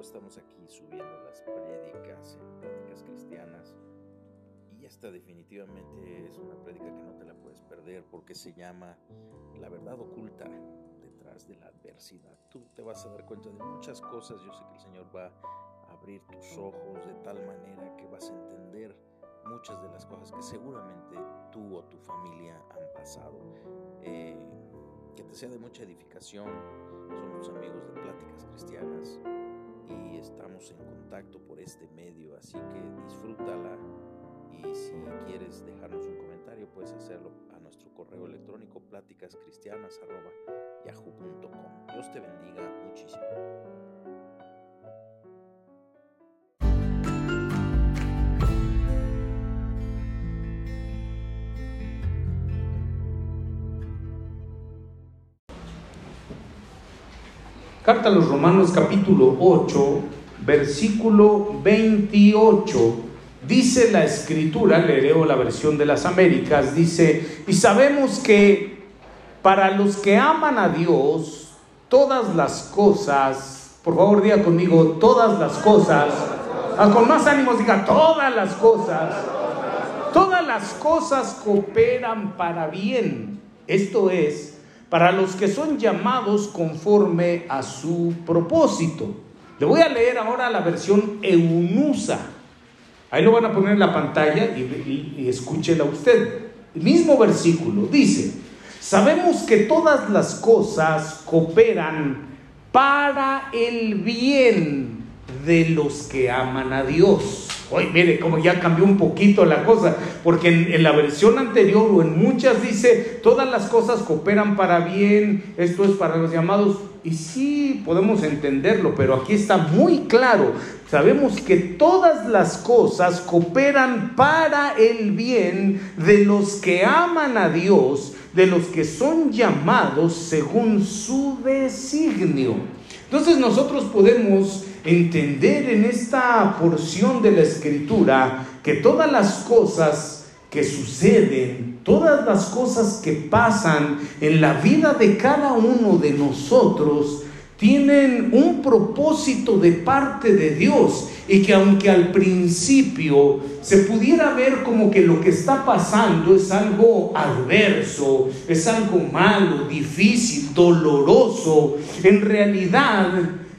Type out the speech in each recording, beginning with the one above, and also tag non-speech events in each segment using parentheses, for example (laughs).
estamos aquí subiendo las prédicas en pláticas cristianas y esta definitivamente es una prédica que no te la puedes perder porque se llama La verdad oculta detrás de la adversidad. Tú te vas a dar cuenta de muchas cosas, yo sé que el Señor va a abrir tus ojos de tal manera que vas a entender muchas de las cosas que seguramente tú o tu familia han pasado. Eh, que te sea de mucha edificación. Somos amigos de Pláticas Cristianas y estamos en contacto por este medio, así que disfrútala y si quieres dejarnos un comentario puedes hacerlo a nuestro correo electrónico pláticascristianas.yahoo.com. Dios te bendiga muchísimo. Carta a los Romanos capítulo 8, versículo 28. Dice la escritura, le leo la versión de las Américas, dice, y sabemos que para los que aman a Dios, todas las cosas, por favor diga conmigo, todas las cosas, ah, con más ánimos diga, todas las cosas, todas las cosas cooperan para bien. Esto es, para los que son llamados conforme a su propósito. Le voy a leer ahora la versión eunusa. Ahí lo van a poner en la pantalla y, y, escúchela usted. El mismo versículo dice, sabemos que todas las cosas cooperan para el bien de los que aman a Dios. Oye, mire, como ya cambió un poquito la cosa, porque en, la versión anterior o en muchas dice, todas las cosas cooperan para bien, esto es para los llamados, y sí podemos entenderlo, pero aquí está muy claro, sabemos que todas las cosas cooperan para el bien de los que aman a Dios, de los que son llamados según su designio. Entonces nosotros podemos entender en esta porción de la escritura que todas las cosas que suceden, todas las cosas que pasan en la vida de cada uno de nosotros, tienen un propósito de parte de Dios y que aunque al principio se pudiera ver como que lo que está pasando es algo adverso, es algo malo, difícil, doloroso, en realidad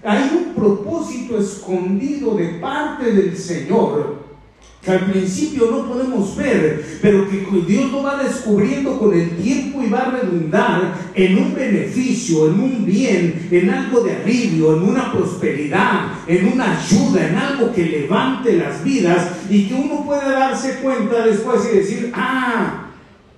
hay un propósito escondido de parte del Señor que al principio no podemos ver, pero que Dios lo va descubriendo con el tiempo y va a redundar en un beneficio, en un bien, en algo de alivio, en una prosperidad, en una ayuda, en algo que levante las vidas y que uno pueda darse cuenta después y decir, ah,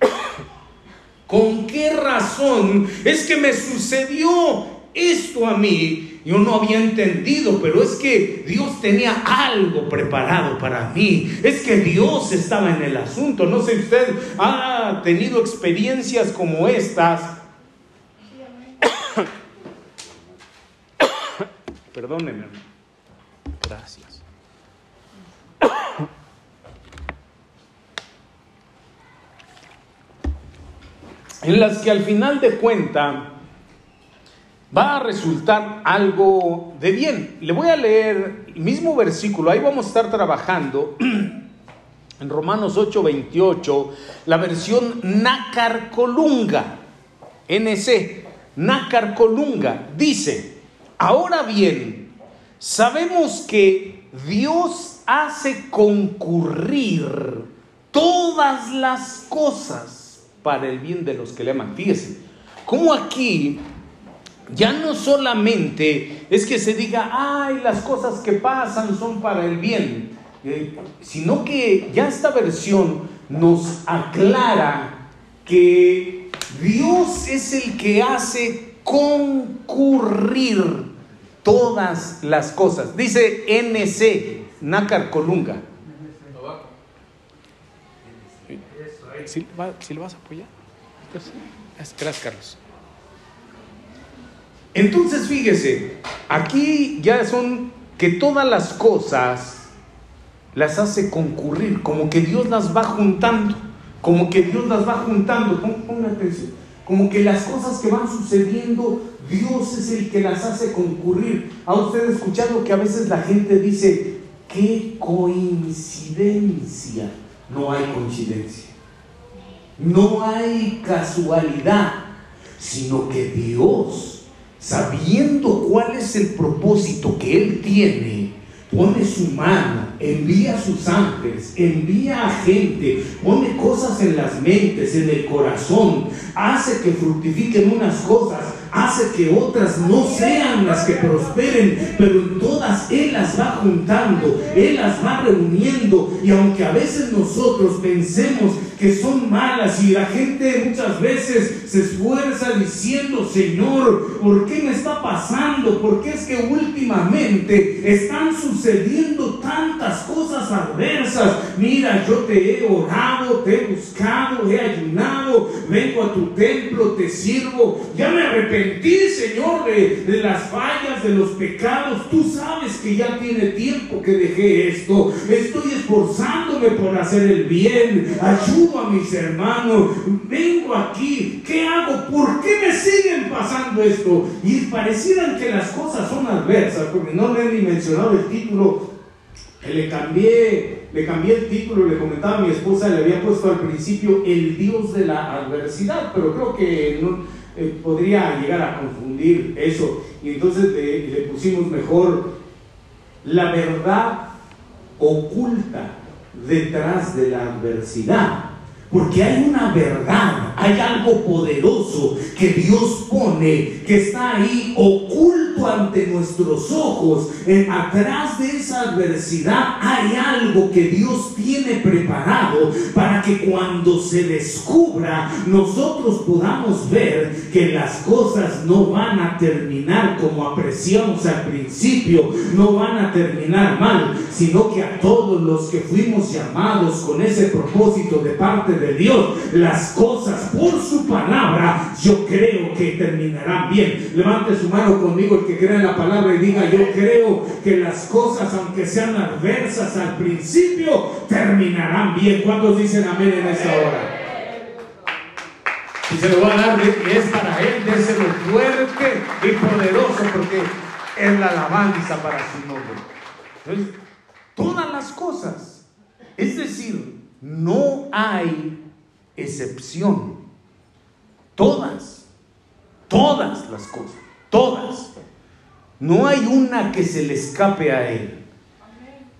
(coughs) ¿con qué razón es que me sucedió esto a mí? yo no había entendido, pero es que Dios tenía algo preparado para mí. Es que Dios estaba en el asunto. No sé si usted ha tenido experiencias como estas. (coughs) Perdóneme. Gracias. (coughs) en las que al final de cuenta va a resultar algo de bien. Le voy a leer el mismo versículo, ahí vamos a estar trabajando (clears throat) en Romanos 8, 28, la versión Nácar Colunga, NC, Nácar Colunga, dice, ahora bien, sabemos que Dios hace concurrir todas las cosas para el bien de los que le aman. Fíjese, como aquí ya no solamente es que se diga, ay, las cosas que pasan son para el bien, eh, sino que ya esta versión nos aclara que Dios es el que hace concurrir todas las cosas. Dice NC, Nácar Colunga. ¿Sí, lo vas a apoyar? Gracias, Carlos. Entonces fíjese, aquí ya son que todas las cosas las hace concurrir, como que Dios las va juntando, como que Dios las va juntando. Atención. como que las cosas que van sucediendo, Dios es el que las hace concurrir. ¿Ha usted escuchado que a veces la gente dice, qué coincidencia? No hay coincidencia. No hay casualidad, sino que Dios, sabiendo cuál es el propósito que Él tiene, pone su mano, envía sus ángeles, envía a gente, pone cosas en las mentes, en el corazón, hace que fructifiquen unas cosas, hace que otras no sean las que prosperen, pero en todas Él las va juntando, Él las va reuniendo, y aunque a veces nosotros pensemos que son malas y la gente muchas veces se esfuerza diciendo, Señor, ¿por qué me está pasando? ¿Por qué es que últimamente están sucediendo tantas cosas adversas? Mira, yo te he orado, te he buscado, he ayunado, vengo a tu templo, te sirvo, ya me arrepentí, Señor, de, las fallas, de los pecados. Tú sabes que ya tiene tiempo que dejé esto. Estoy esforzándome por hacer el bien. Ayuda a mis hermanos, vengo aquí, ¿qué hago? ¿Por qué me siguen pasando esto? Y parecieran que las cosas son adversas, porque no le he mencionado el título, le cambié, le cambié el título, le comentaba a mi esposa, le había puesto al principio el Dios de la adversidad, pero creo que no, eh, podría llegar a confundir eso. Y entonces le, le pusimos mejor la verdad oculta detrás de la adversidad. Porque hay una verdad, hay algo poderoso que Dios pone, que está ahí oculto ante nuestros ojos. En, atrás de esa adversidad hay algo que Dios tiene preparado para que cuando se descubra nosotros podamos ver que las cosas no van a terminar como apreciamos al principio, no van a terminar mal, sino que a todos los que fuimos llamados con ese propósito de parte de de Dios, las cosas por su palabra, yo creo que terminarán bien. Levante su mano conmigo el que cree en la palabra y diga, yo creo que las cosas, aunque sean adversas al principio, terminarán bien. ¿Cuántos dicen amén en esta hora? Y se lo va a dar, es para él, déselo fuerte y poderoso, porque es la alabanza para su nombre. Entonces, todas las cosas, es decir, no hay excepción. Todas, todas las cosas, todas. No hay una que se le escape a Él.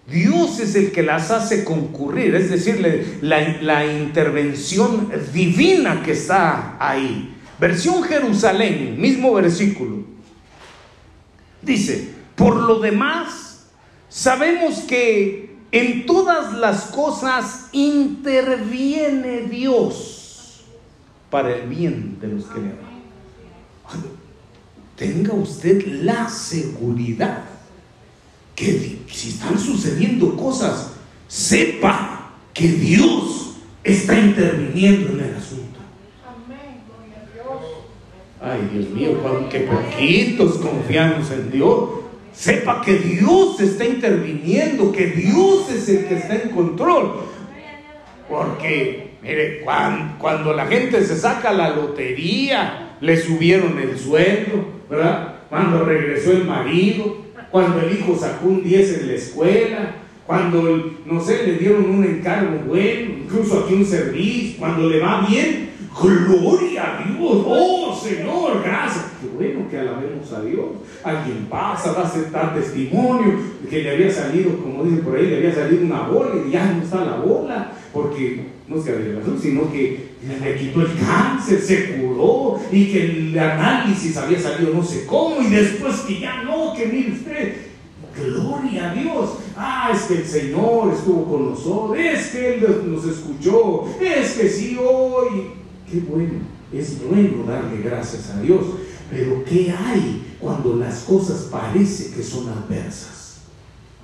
Dios es el que las hace concurrir, es decir, la, la intervención divina que está ahí. Versión Jerusalén, mismo versículo. Dice, por lo demás, sabemos que en todas las cosas interviene Dios para el bien de los que le aman. Tenga usted la seguridad que si están sucediendo cosas, sepa que Dios está interviniendo en el asunto. Ay, Dios mío, que poquitos confiamos en Dios sepa que Dios está interviniendo, que Dios es el que está en control. Porque, mire, cuando, cuando la gente se saca la lotería, le subieron el sueldo, ¿verdad? Cuando regresó el marido, cuando el hijo sacó un 10 en la escuela, cuando, no sé, le dieron un encargo bueno, incluso aquí un servicio, cuando le va bien, gloria a Dios, oh Señor, gracias. Qué bueno que alabemos a Dios. Alguien pasa, va a aceptar testimonio que le había salido, como dicen por ahí, le había salido una bola y ya no está la bola, porque no que razón, sino que le quitó el cáncer, se curó y que el análisis había salido no sé cómo y después que ya no, que mire usted, Gloria a Dios. Ah, es que el Señor estuvo con nosotros. Es que Él nos escuchó. Es que sí hoy. Qué bueno. Es bueno darle gracias a Dios. Pero ¿qué hay cuando las cosas parece que son adversas?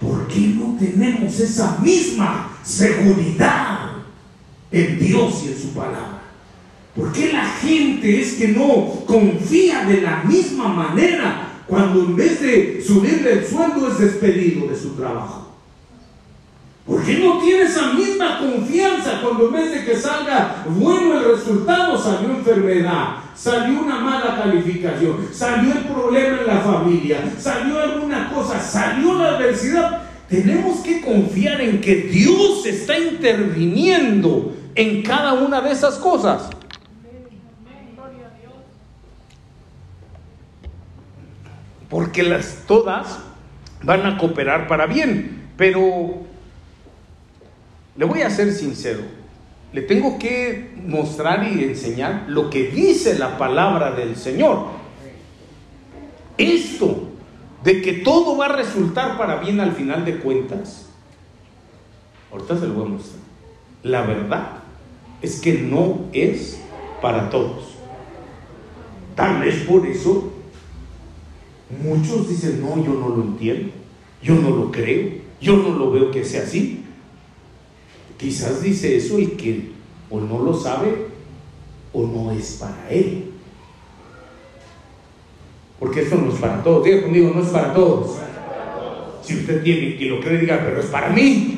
¿Por qué no tenemos esa misma seguridad en Dios y en su palabra? ¿Por qué la gente es que no confía de la misma manera cuando en vez de subirle el sueldo es despedido de su trabajo? ¿Por qué no tiene esa misma confianza cuando en vez de que salga bueno el resultado salió enfermedad? salió una mala calificación, salió el problema en la familia, salió alguna cosa, salió la adversidad. Tenemos que confiar en que Dios está interviniendo en cada una de esas cosas. Porque las todas van a cooperar para bien, pero le voy a ser sincero, le tengo que mostrar y enseñar lo que dice la palabra del Señor. Esto de que todo va a resultar para bien al final de cuentas, ahorita se lo voy a mostrar. La verdad es que no es para todos. Tal vez por eso muchos dicen, no, yo no lo entiendo, yo no lo creo, yo no lo veo que sea así. Quizás dice eso el que o no lo sabe o no es para él. Porque esto no es para todos. Diga conmigo, no es para todos. Si usted tiene y lo cree, diga, pero es para mí.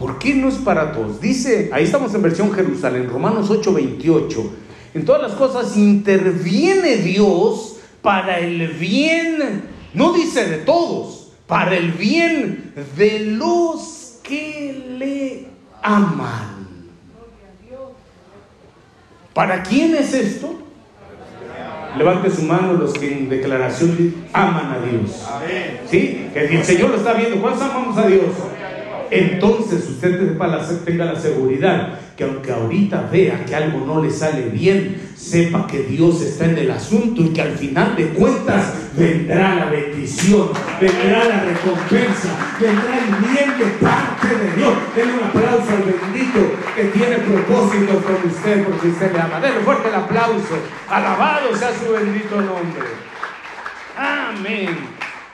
¿Por qué no es para todos? Dice, ahí estamos en versión Jerusalén, Romanos 8:28. En todas las cosas interviene Dios para el bien, no dice de todos, para el bien de los que le aman. ¿Para quién es esto? Levante su mano los que en declaración aman a Dios. ¿Sí? Que el Señor lo está viendo. ¿Cuántos amamos a Dios? Entonces usted tenga la seguridad que aunque ahorita vea que algo no le sale bien, sepa que Dios está en el asunto y que al final de cuentas vendrá la bendición, vendrá la recompensa, vendrá el bien de parte de Dios. Denle un aplauso al bendito que tiene propósito con usted porque usted le ama. Denle fuerte el aplauso. Alabado sea su bendito nombre. Amén.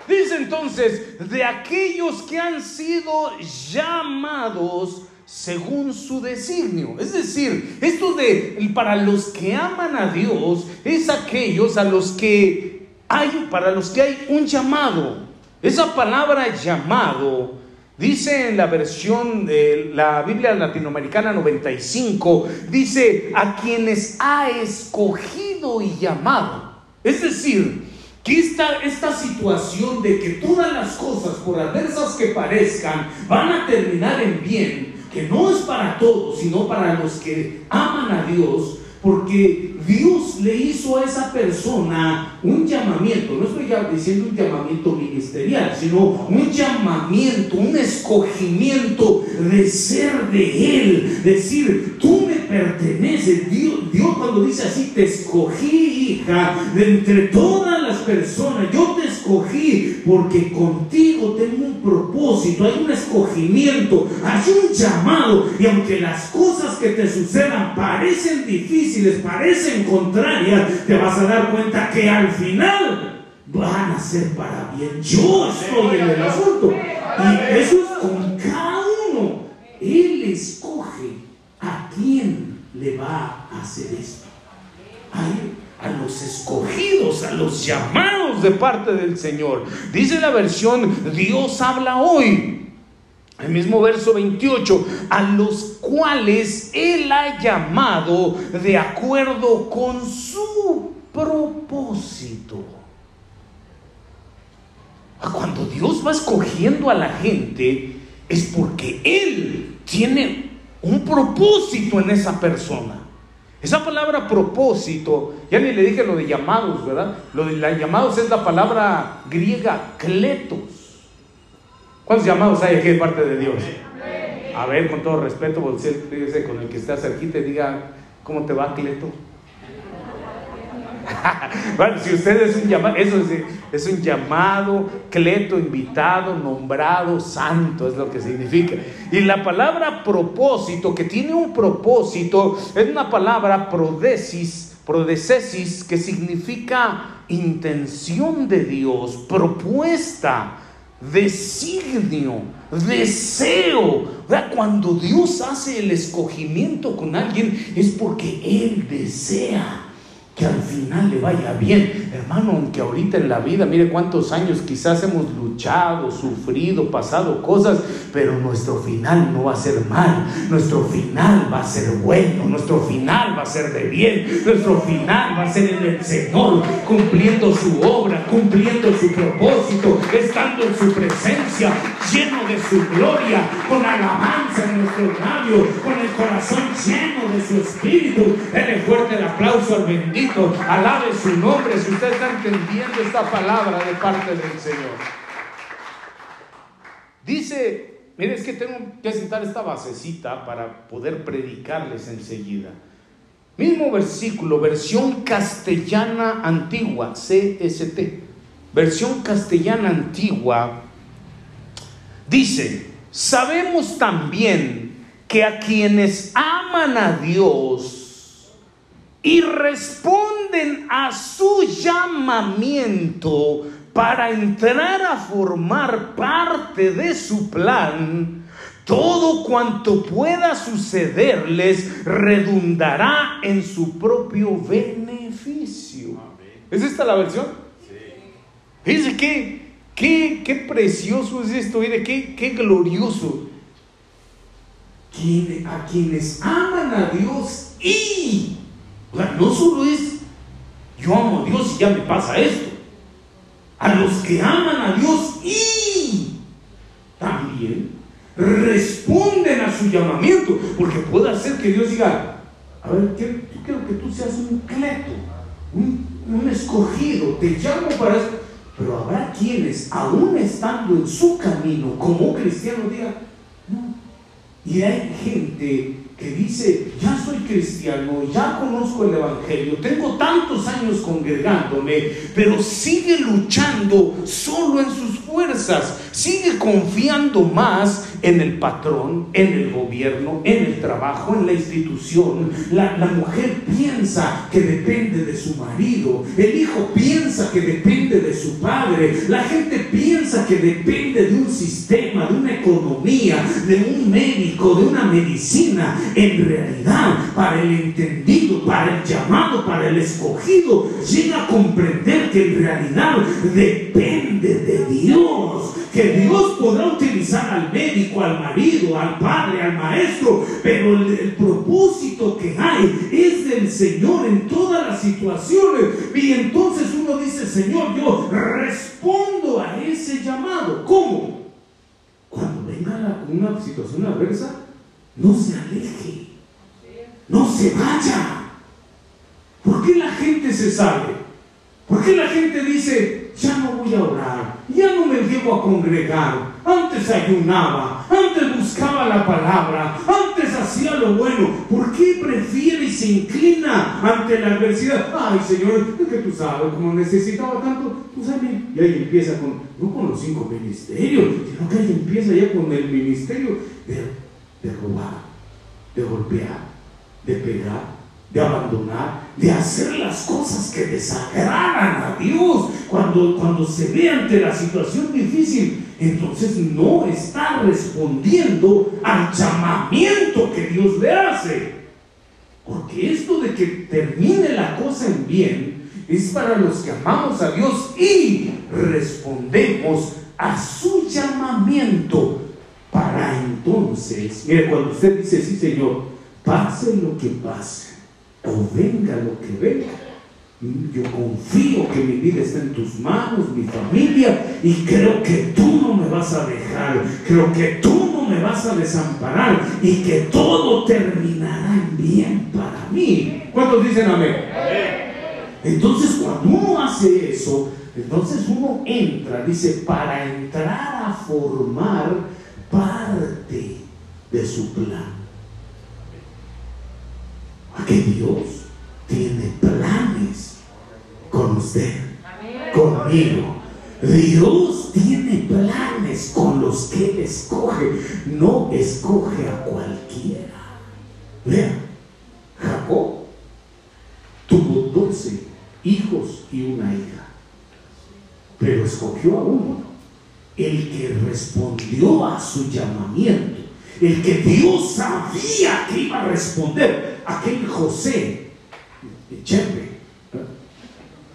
Dice entonces, de aquellos que han sido llamados según su designio. Es decir, esto de para los que aman a Dios es aquellos a los que hay para los que hay un llamado. Esa palabra llamado dice en la versión de la Biblia latinoamericana 95 dice a quienes ha escogido y llamado. Es decir, que esta, esta situación de que todas las cosas, por adversas que parezcan, van a terminar en bien, que no es para todos, sino para los que aman a Dios, porque Dios le hizo a esa persona un llamamiento, no estoy ya diciendo un llamamiento ministerial, sino un llamamiento, un escogimiento de ser de Él, decir, tú me perteneces. Dios, Dios cuando dice así, te escogí, hija, de entre todas las personas, yo te escogí porque contigo tengo un propósito, hay un escogimiento, hay un llamado, y aunque las cosas que te sucedan parecen difíciles, parecen contraria, te vas a dar cuenta que al final van a ser para bien. Yo estoy en el asunto. Y eso es con cada uno. Él escoge a quién le va a hacer esto. a los escogidos, a los llamados de parte del Señor. Dice la versión, Dios habla hoy. El mismo verso 28, a los cuales Él ha llamado de acuerdo con su propósito. Cuando Dios va escogiendo a la gente, es porque Él tiene un propósito en esa persona. Esa palabra propósito, ya ni le dije lo de llamados, ¿verdad? Lo de llamados es la palabra griega kletos ¿Cuántos llamados hay aquí de parte de Dios? A ver, con todo respeto, con el que está cerquita y diga, ¿cómo te va, Cleto? (laughs) bueno, si usted es un llamado, eso es, es, un llamado, cleto, invitado, nombrado, santo, es lo que significa. Y la palabra propósito, que tiene un propósito, es una palabra prodesis, prodesesis, que significa intención de Dios, propuesta designio, deseo. Cuando Dios hace el escogimiento con alguien es porque Él desea que al final le vaya bien. Hermano, aunque ahorita en la vida, mire cuántos años quizás hemos luchado, sufrido, pasado cosas, pero nuestro final no va a ser mal, nuestro final va a ser bueno, nuestro final va a ser de bien, nuestro final va a ser en el Señor, cumpliendo su obra, cumpliendo su propósito, estando en su presencia, lleno de su gloria, con alabanza en nuestro labios, con el corazón lleno de su espíritu. Denle fuerte el aplauso al bendito alabe su nombre si usted está entendiendo esta palabra de parte del Señor. Dice, mire, es que tengo que citar esta basecita para poder predicarles enseguida. Mismo versículo, versión castellana antigua, CST, versión castellana antigua, dice, sabemos también que a quienes aman a Dios, y responden a su llamamiento para entrar a formar parte de su plan, todo cuanto pueda sucederles redundará en su propio beneficio. ¿Es esta la versión? Sí. Dice que qué, qué precioso es esto, mire, qué, qué glorioso. a quienes aman a Dios y no solo es yo amo a Dios y ya me pasa esto. A los que aman a Dios y también responden a su llamamiento, porque puede hacer que Dios diga, a ver, yo quiero que tú seas un cleto, un, un escogido, te llamo para esto. Pero habrá quienes, aún estando en su camino como cristiano, digan, no. Y hay gente que dice, ya soy cristiano, ya conozco el Evangelio, tengo tantos años congregándome, pero sigue luchando solo en sus sigue confiando más en el patrón, en el gobierno, en el trabajo, en la institución. La mujer piensa que depende de su marido, el hijo piensa que depende de su padre, la gente piensa que depende de un sistema, de una economía, de un médico, de una medicina. En realidad, para el entendido, para el llamado, para el escogido, llega a comprender que en realidad depende de Dios, que Dios podrá utilizar al médico, al marido, al padre, al maestro, pero el, propósito que hay es del Señor en todas las situaciones. Y entonces uno dice, Señor, yo respondo a ese llamado. ¿Cómo? Cuando venga una situación adversa, no se aleje, no se vaya. ¿Por qué la gente se sale? ¿Por qué la gente dice, ya no voy a orar, ya no me llevo a congregar? Antes ayunaba, antes buscaba la palabra, antes hacía lo bueno. ¿Por qué prefiere y se inclina ante la adversidad? Ay, Señor, es que tú sabes, como necesitaba tanto, tú sabes, y ahí empieza con, no con los cinco ministerios, sino que ahí empieza ya con el ministerio de de robar, de golpear, de pegar, de abandonar, de hacer las cosas que desagradan a Dios. Cuando, cuando se ve ante la situación difícil, entonces no está respondiendo al llamamiento que Dios le hace. Porque esto de que termine la cosa en bien es para los que amamos a Dios y respondemos a su llamamiento para entonces, mire, cuando usted dice, sí Señor, pase lo que pase, o venga lo que venga, yo confío que mi vida está en tus manos, mi familia, y creo que tú no me vas a dejar, creo que tú no me vas a desamparar, y que todo terminará en bien para mí. ¿Cuántos dicen amén? Entonces, cuando uno hace eso, entonces uno entra, dice, para entrar a formar parte de su plan. Porque Dios tiene planes con usted, conmigo. Dios tiene planes con los que Él escoge, no escoge a cualquiera. Vean, Jacob tuvo doce hijos y una hija, pero escogió a uno el que respondió a su llamamiento, el que Dios sabía que iba a responder, aquel José, Chepe,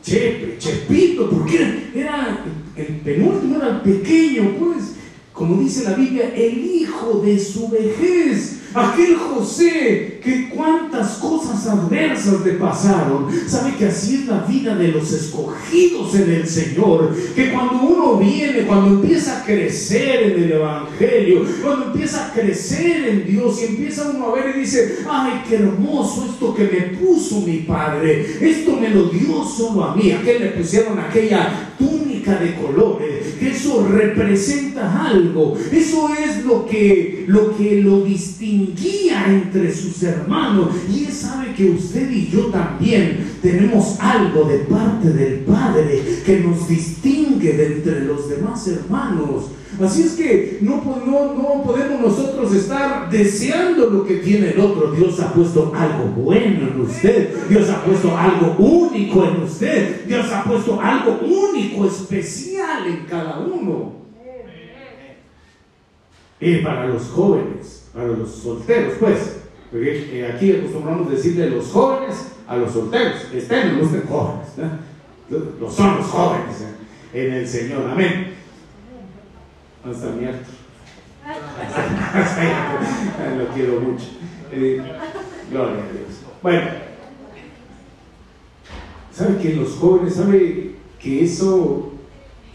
Chepe, Chepito, porque era, el penúltimo, era el pequeño, pues, como dice la Biblia, el hijo de su vejez. Aquel José que cuántas cosas adversas le pasaron. Sabe que así es la vida de los escogidos en el Señor. Que cuando uno viene, cuando empieza a crecer en el Evangelio, cuando empieza a crecer en Dios y empieza uno a ver y dice, ay, qué hermoso esto que me puso mi Padre. Esto me lo dio solo a mí. A qué le pusieron aquella túnica de colores. Que eso representa algo. Eso es lo que lo, que lo distinguía entre sus hermanos. Y él sabe que usted y yo también tenemos algo de parte del Padre que nos distingue de entre los demás hermanos. Así es que no, no, no, podemos nosotros estar deseando lo que tiene el otro. Dios ha puesto algo bueno en usted. Dios ha puesto algo único en usted. Dios ha puesto algo único, especial en cada uno. Y para los jóvenes, para los solteros, pues. Porque eh, aquí acostumbramos decirle los jóvenes a los solteros. Estén los jóvenes. Los son los jóvenes eh, en el Señor. Amén. Hasta mi (laughs) Lo quiero mucho. Eh, gloria a Dios. Bueno, ¿sabe que los jóvenes, sabe que eso,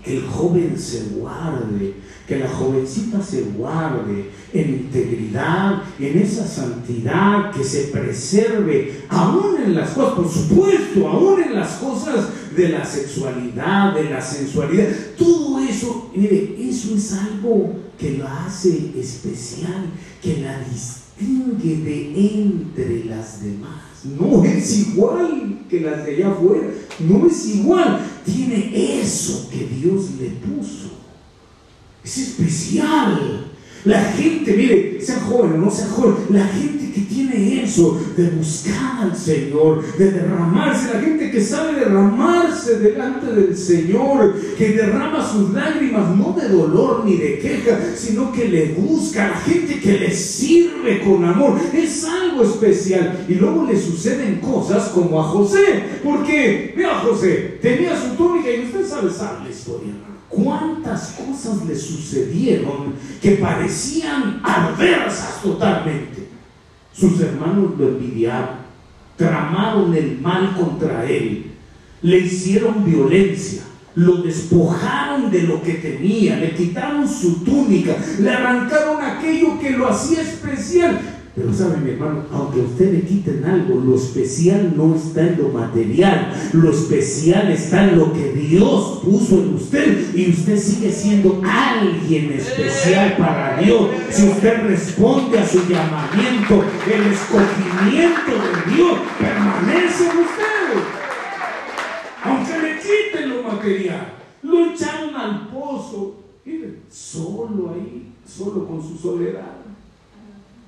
que el joven se guarde que la jovencita se guarde en integridad, en esa santidad, que se preserve, aún en las cosas, por supuesto, aún en las cosas de la sexualidad, de la sensualidad, todo eso, mire, eso es algo que la hace especial, que la distingue de entre las demás. No es igual que las de allá afuera, no es igual, tiene eso que Dios le puso. Es especial. La gente, mire, sea joven o no sea joven, la gente que tiene eso de buscar al Señor, de derramarse, la gente que sabe derramarse delante del Señor, que derrama sus lágrimas no de dolor ni de queja, sino que le busca, la gente que le sirve con amor, es algo especial. Y luego le suceden cosas como a José, porque, mira José, tenía su túnica y usted sabe, sabe la historia cuántas cosas le sucedieron que parecían adversas totalmente. Sus hermanos lo envidiaron, tramaron el mal contra él, le hicieron violencia, lo despojaron de lo que tenía, le quitaron su túnica, le arrancaron aquello que lo hacía especial, pero sabe mi hermano, aunque a usted le quiten algo, lo especial no está en lo material, lo especial está en lo que Dios puso en usted y usted sigue siendo alguien especial para Dios. Si usted responde a su llamamiento, el escogimiento de Dios permanece en usted. Aunque le quiten lo material, lo echaron al pozo, solo ahí, solo con su soledad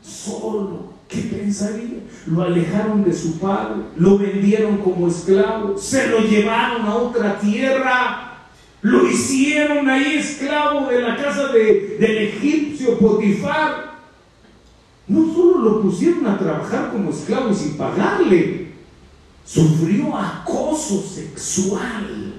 solo. ¿Qué pensaría? Lo alejaron de su padre, lo vendieron como esclavo, se lo llevaron a otra tierra, lo hicieron ahí esclavo de la casa de, del egipcio Potifar. No solo lo pusieron a trabajar como esclavo sin pagarle, sufrió acoso sexual.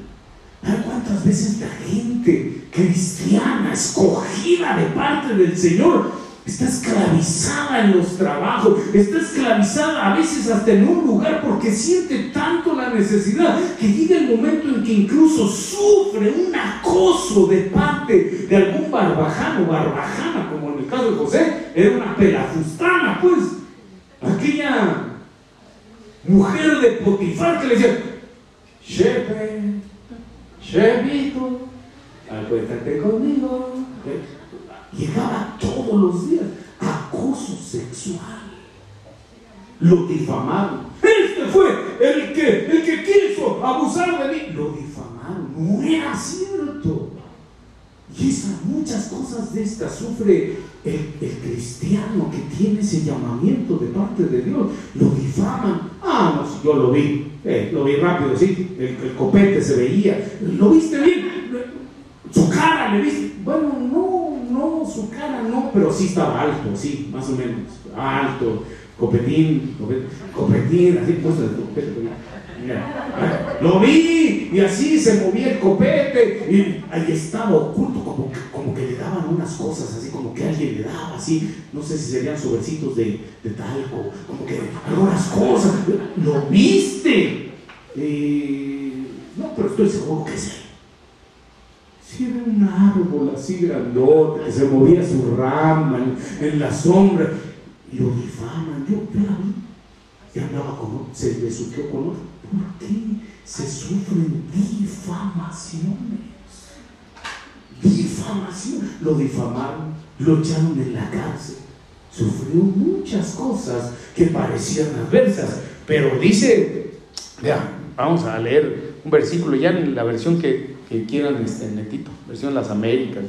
¿Cuántas veces la gente cristiana, escogida de parte del Señor, está esclavizada en los trabajos, está esclavizada a veces hasta en un lugar porque siente tanto la necesidad que llega el momento en que incluso sufre un acoso de parte de algún barbajano, barbajana, como en el caso de José, era una pelafustana, pues, aquella mujer de Potifar que le decía, Shepe, Shepito, acuéstate conmigo llegaba todos los días. Acoso sexual. Lo difamaron. Este fue el que, el que quiso abusar de mí. Lo difamaron. No era cierto. Y esas muchas cosas de estas sufre el, cristiano que tiene ese llamamiento de parte de Dios. Lo difaman. Ah, no, yo lo vi. Eh, lo vi rápido, sí. El, el, copete se veía. ¿Lo viste bien? Su cara, ¿le viste? Bueno, no, no, su cara no, pero sí estaba alto, sí, más o menos, alto, copetín, copetín, así, Lo vi y así se movía el copete y ahí estaba oculto, como que, como que le daban unas cosas, así como que alguien le daba así, no sé si serían sobrecitos de, de talco, como que algunas cosas. ¿Lo viste? no, pero estoy seguro que sí. Si era un árbol así grandote que se movía su rama en, la sombra y lo difaman, yo, yo la vi y andaba con otro, se le subió con otro. ¿Por qué se sufren difamaciones? Difamación. Lo difamaron, lo echaron en la cárcel. Sufrió muchas cosas que parecían adversas. Pero dice, ya, vamos a leer un versículo ya en la versión que, que quieran, este, netito, versión Las Américas.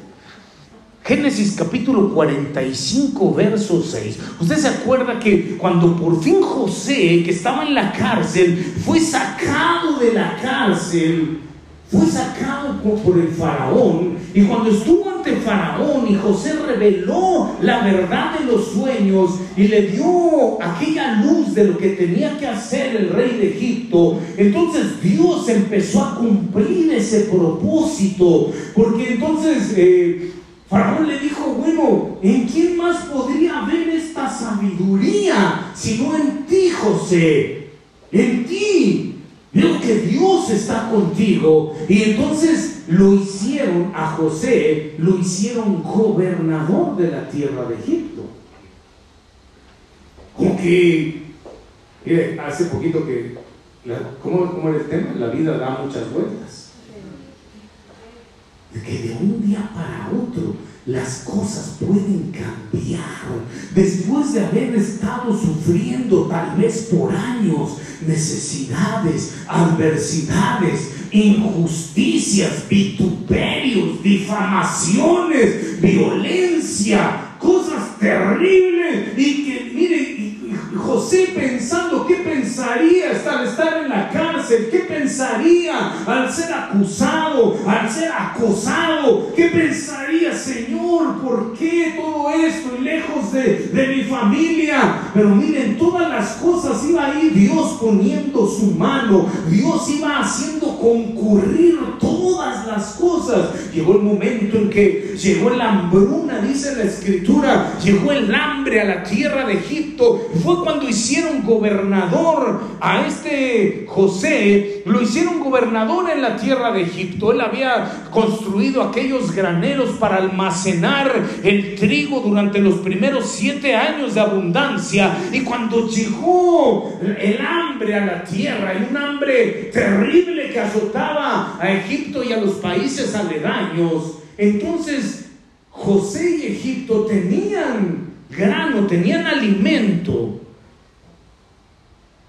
Génesis capítulo 45, verso 6. Usted se acuerda que cuando por fin José, que estaba en la cárcel, fue sacado de la cárcel, fue sacado por, el faraón, y cuando estuvo ante faraón y José reveló la verdad de los sueños y le dio aquella luz de lo que tenía que hacer el rey de Egipto, entonces Dios empezó a cumplir ese propósito, porque entonces... Eh, Faraón le dijo, bueno, ¿en quién más podría haber esta sabiduría sino en ti, José? En ti. Veo que Dios está contigo. Y entonces lo hicieron a José, lo hicieron gobernador de la tierra de Egipto. Como que, hace poquito que, ¿cómo, ¿cómo era el tema? La vida da muchas vueltas de que de un día para otro las cosas pueden cambiar. Después de haber estado sufriendo tal vez por años necesidades, adversidades, injusticias, vituperios, difamaciones, violencia, cosas terribles y que, José pensando qué pensaría al estar en la cárcel, qué pensaría al ser acusado, al ser acosado, qué pensaría, Señor, ¿por qué todo esto y lejos de, de mi familia? Pero miren, todas las cosas iba ahí Dios poniendo su mano, Dios iba haciendo concurrir todas las cosas. Llegó el momento en que llegó la hambruna, dice la escritura, llegó el hambre a la tierra de Egipto. Fue cuando hicieron gobernador a este José, lo hicieron gobernador en la tierra de Egipto. Él había construido aquellos graneros para almacenar el trigo durante los primeros siete años de abundancia. Y cuando llegó el hambre a la tierra, y un hambre terrible que azotaba a Egipto y a los países aledaños, entonces José y Egipto tenían grano, tenían alimento.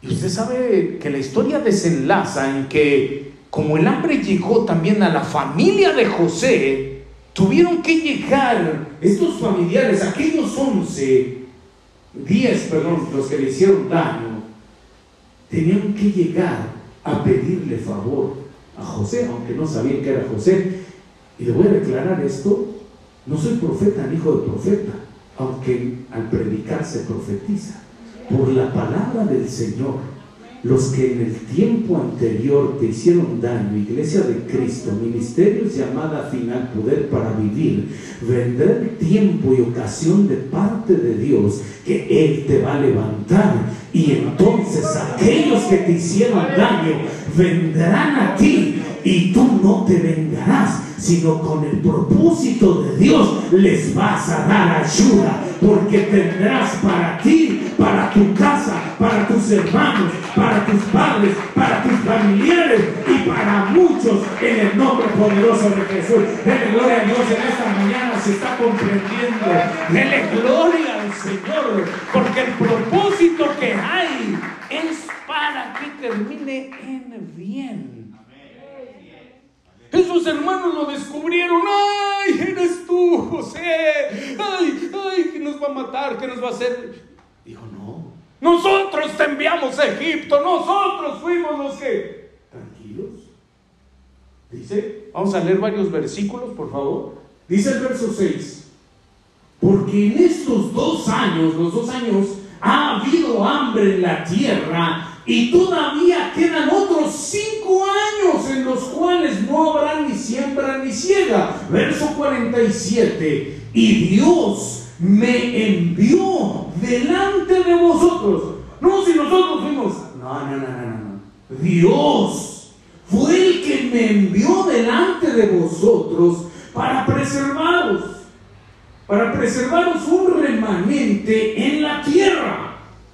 Y usted sabe que la historia desenlaza en que como el hambre llegó también a la familia de José, tuvieron que llegar estos familiares, aquellos once, diez, perdón, los que le hicieron daño, tenían que llegar a pedirle favor a José, aunque no sabían que era José. Y le voy a declarar esto, no soy profeta ni hijo de profeta, aunque al predicar se profetiza por la palabra del Señor, los que en el tiempo anterior te hicieron daño, iglesia de Cristo, ministerios llamada final poder para vivir, vendrá tiempo y ocasión de parte de Dios que Él te va a levantar. Y entonces aquellos que te hicieron daño vendrán a ti y tú no te vengarás, sino con el propósito de Dios les vas a dar ayuda, porque tendrás para ti, para tu casa, para tus hermanos, para tus padres, para tus familiares y para muchos en el nombre poderoso de Jesús. Dele gloria a Dios en esta mañana, se está comprendiendo. Dele gloria al Señor, porque el propósito que hay para que termine en bien. Esos hermanos lo descubrieron. ¡Ay, eres tú, José! ¡Ay, ay, que nos va a matar! ¿Qué nos va a hacer? Dijo, no. Nosotros te enviamos a Egipto. Nosotros fuimos los que... Tranquilos. Dice, vamos a leer varios versículos, por favor. Dice el verso 6. Porque en estos dos años, los dos años, ha habido hambre en la tierra y todavía quedan otros cinco años en los cuales no habrá ni siembra ni ciega. Verso 47. Y Dios me envió delante de vosotros. No, si nosotros fuimos. No, no, no, no, no. Dios fue el que me envió delante de vosotros para preservaros. Para preservaros un remanente en la tierra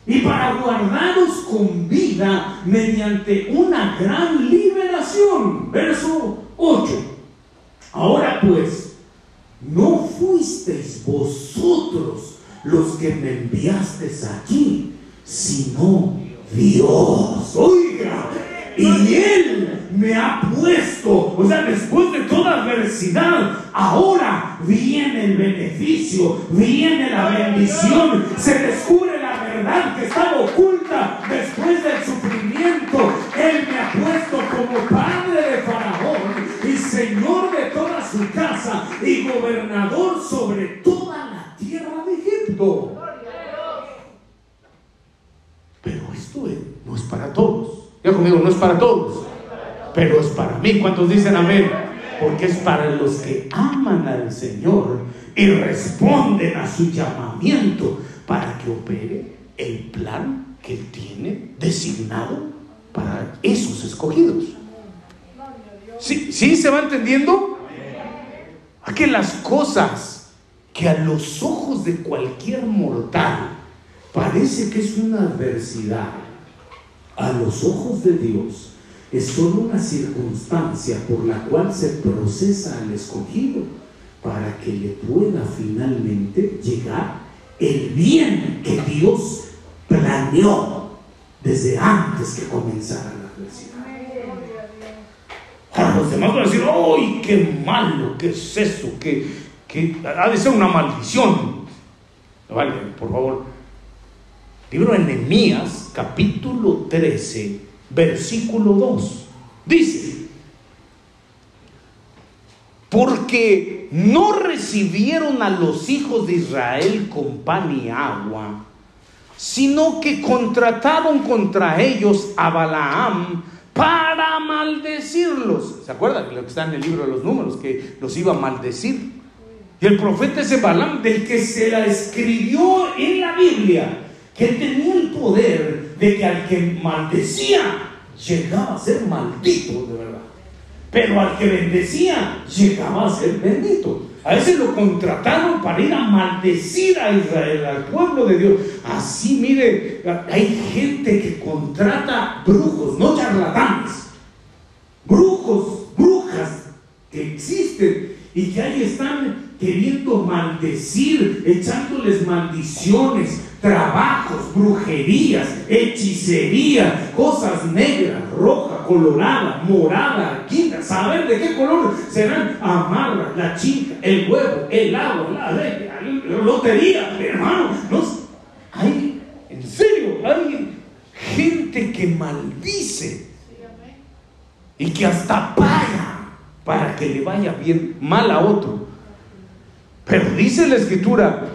y para guardaros con vida mediante una gran liberación. Verso 8. Ahora pues, no fuisteis vosotros los que me enviasteis aquí, sino Dios. Oiga, y Él me ha puesto, o sea, después de toda adversidad, ahora viene el beneficio, viene la bendición, se descubre la que estaba oculta después del sufrimiento. Él me ha puesto como padre de Faraón y señor de toda su casa y gobernador sobre toda la tierra de Egipto. Pero esto no es para todos. Ya conmigo, no es para todos, pero es para mí. ¿Cuántos dicen amén? Porque es para los que aman al Señor y responden a su llamamiento para que opere el plan que tiene designado para esos escogidos. ¿Sí, ¿Sí se va entendiendo? A que las cosas que a los ojos de cualquier mortal parece que es una adversidad, a los ojos de Dios es solo una circunstancia por la cual se procesa al escogido para que le pueda finalmente llegar el bien que Dios planeó desde antes que comenzara la adversidad. A los demás van a decir, ¡ay, qué malo! ¿Qué es eso? que ha de ser una maldición? Vale, por favor, Libro de Nehemías, capítulo 13, versículo 2. Dice, porque no recibieron a los hijos de Israel con pan y agua, sino que contrataron contra ellos a Balaam para maldecirlos. ¿Se acuerdan lo que está en el libro de los números? Que los iba a maldecir. Y el profeta ese Balaam, del que se la escribió en la Biblia, que tenía el poder de que al que maldecía llegaba a ser maldito de verdad. Pero al que bendecía llegaba a ser bendito. A ese lo contrataron para ir a maldecir a Israel, al pueblo de Dios. Así, mire, hay gente que contrata brujos, no charlatanes. Brujos, brujas que existen y que ahí están queriendo maldecir, echándoles maldiciones, trabajos, brujerías, hechicería, cosas negras, roja, colorada, morada, quinta, saber de qué color serán amarras, la chica, el huevo, el agua, la, lotería, hermano, no, hay, en serio, hay gente que maldice y que hasta paga para que le vaya bien mal a otro. Pero dice la escritura,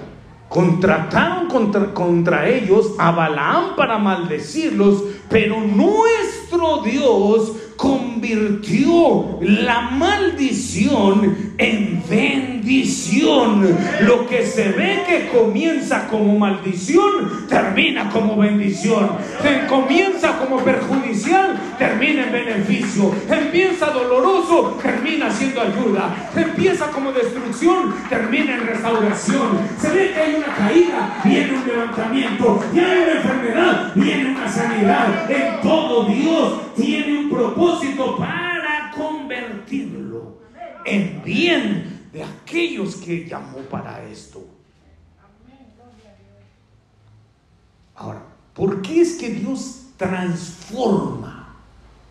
contrataron contra, ellos a Balaam para maldecirlos, pero nuestro Dios convirtió la maldición en bendición. Lo que se ve que comienza como maldición, termina como bendición. comienza como perjudicial, termina en beneficio. Empieza doloroso, termina siendo ayuda. Empieza como destrucción, termina en restauración. Se ve que hay una caída, viene un levantamiento. Y hay una enfermedad, viene una sanidad. En todo Dios tiene un propósito para convertirlo en bien de aquellos que llamó para esto. Ahora, ¿por qué es que Dios transforma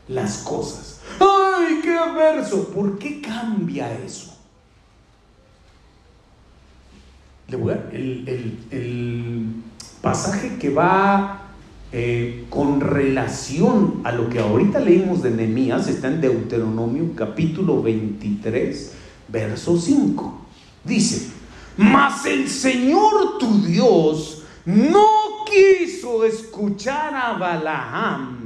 las cosas? ¡Ay, qué verso! ¿Por qué cambia eso? A, el, el pasaje que va eh, con relación a lo que ahorita leímos de Nehemías, está en Deuteronomio capítulo 23, verso 5. Dice, mas el Señor tu Dios no quiso escuchar a Balaam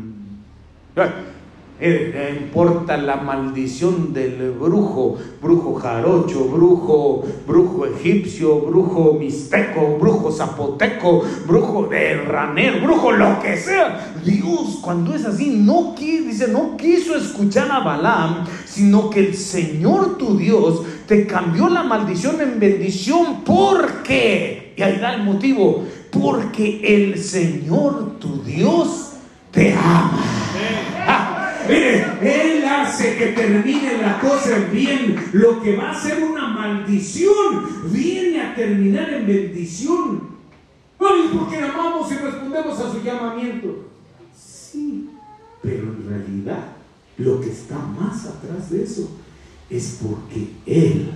Eh, importa la maldición del brujo, brujo jarocho, brujo, brujo egipcio, brujo mixteco, brujo zapoteco, brujo de raner, brujo lo que sea. Dios, cuando es así, no quiso, dice, no quiso escuchar a Balaam, sino que el Señor tu Dios te cambió la maldición en bendición. ¿Por qué? Y ahí da el motivo. Porque el Señor tu Dios te ama. Él hace que termine la cosa bien. Lo que va a ser una maldición viene a terminar en bendición. Ay, porque amamos y respondemos a su llamamiento. Sí, pero en realidad lo que está más atrás de eso es porque Él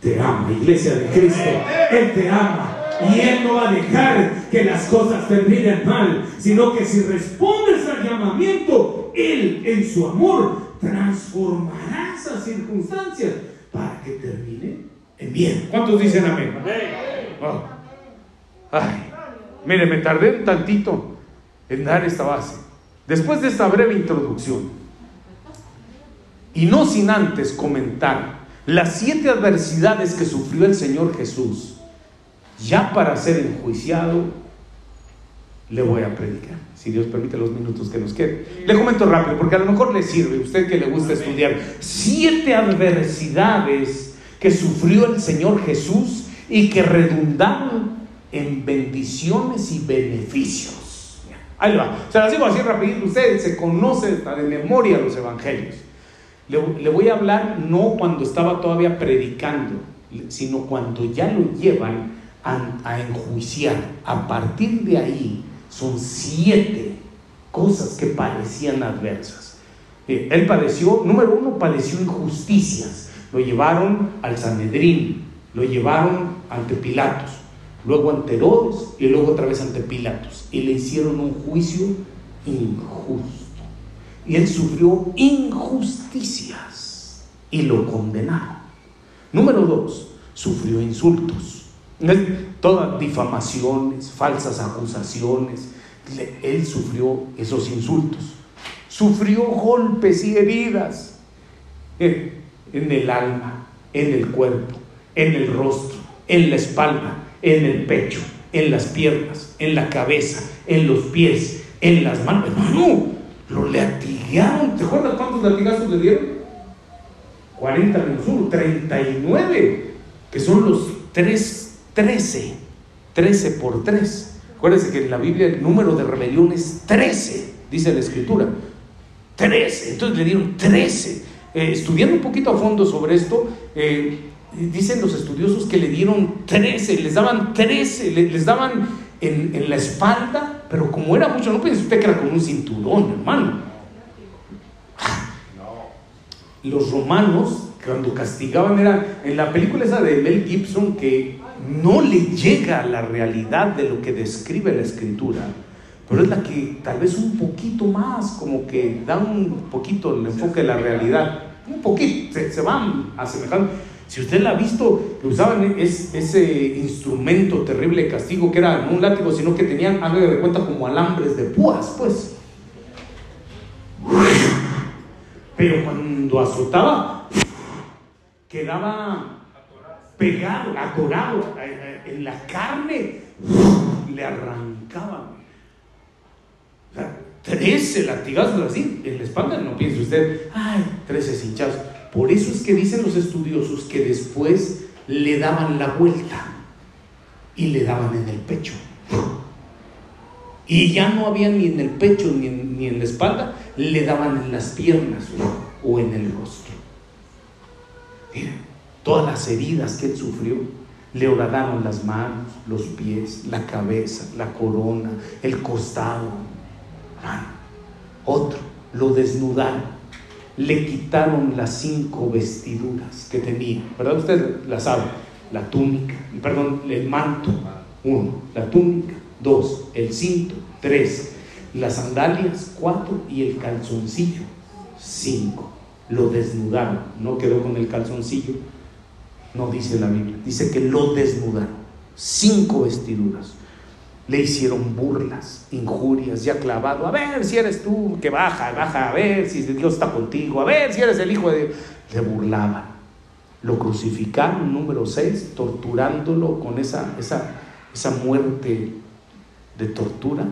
te ama, iglesia de Cristo. Él te ama. Y Él no va a dejar que las cosas terminen mal, sino que si respondes al llamamiento, Él en su amor transformará esas circunstancias para que termine en bien. ¿Cuántos dicen amén? Oh. Ay, mire, me tardé un tantito en dar esta base. Después de esta breve introducción, y no sin antes comentar las siete adversidades que sufrió el Señor Jesús, ya para ser enjuiciado, le voy a predicar, si Dios permite los minutos que nos queden. Le comento rápido, porque a lo mejor le sirve, usted que le gusta estudiar, siete adversidades que sufrió el Señor Jesús y que redundaron en bendiciones y beneficios. Ahí va, se las digo así rapidito, usted se conoce de memoria los evangelios. Le, le voy a hablar no cuando estaba todavía predicando, sino cuando ya lo llevan a, enjuiciar. A partir de ahí son siete cosas que parecían adversas. Eh, él padeció, número uno, padeció injusticias. Lo llevaron al Sanedrín, lo llevaron ante Pilatos, luego ante Herodes y luego otra vez ante Pilatos. Y le hicieron un juicio injusto. Y él sufrió injusticias y lo condenaron. Número dos, sufrió insultos. Todas difamaciones, falsas acusaciones. Él sufrió esos insultos. Sufrió golpes y heridas en el alma, en el cuerpo, en el rostro, en la espalda, en el pecho, en las piernas, en la cabeza, en los pies, en las manos. Hermano, lo latigaron. ¿Te acuerdas cuántos latigazos le dieron? 40 menos 1, 39, que son los tres 13. 13 por 3. Acuérdense que en la Biblia el número de rebelión es 13, dice la Escritura. 13. Entonces le dieron 13. Eh, estudiando un poquito a fondo sobre esto, eh, dicen los estudiosos que le dieron 13, les daban 13, les, daban en, en, la espalda, pero como era mucho, no piense usted que era con un cinturón, hermano. Los romanos, cuando castigaban, era en la película esa de Mel Gibson que no le llega a la realidad de lo que describe la escritura, pero es la que tal vez un poquito más, como que da un poquito el enfoque de la realidad, un poquito, se, van asemejando. Si usted la ha visto, que usaban ese instrumento terrible de castigo, que era no un látigo, sino que tenían, haga de cuenta, como alambres de púas, pues. Pero cuando azotaba, quedaba pegado, atorado eh, eh, en la carne, le arrancaban. O sea, 13 latigazos así en la espalda, no piense usted, ay, 13 hinchados. Por eso es que dicen los estudiosos que después le daban la vuelta y le daban en el pecho. Y ya no había ni en el pecho ni en, ni en la espalda, le daban en las piernas o en el rostro. Miren, todas las heridas que él sufrió. Le horadaron las manos, los pies, la cabeza, la corona, el costado. Otro, lo desnudaron. Le quitaron las cinco vestiduras que tenía. ¿Verdad? Usted la sabe. La túnica, perdón, el manto. Uno, la túnica. Dos, el cinto. Tres, las sandalias. Cuatro y el calzoncillo. Cinco. Lo desnudaron. No quedó con el calzoncillo no dice la Biblia, dice que lo desnudaron. Cinco vestiduras. le hicieron burlas, injurias, ya clavado. A ver si eres tú, que baja, baja, a ver si Dios está contigo, a ver si eres el hijo de... Le burlaban. Lo crucificaron, número 6, torturándolo con esa, esa, esa muerte de tortura.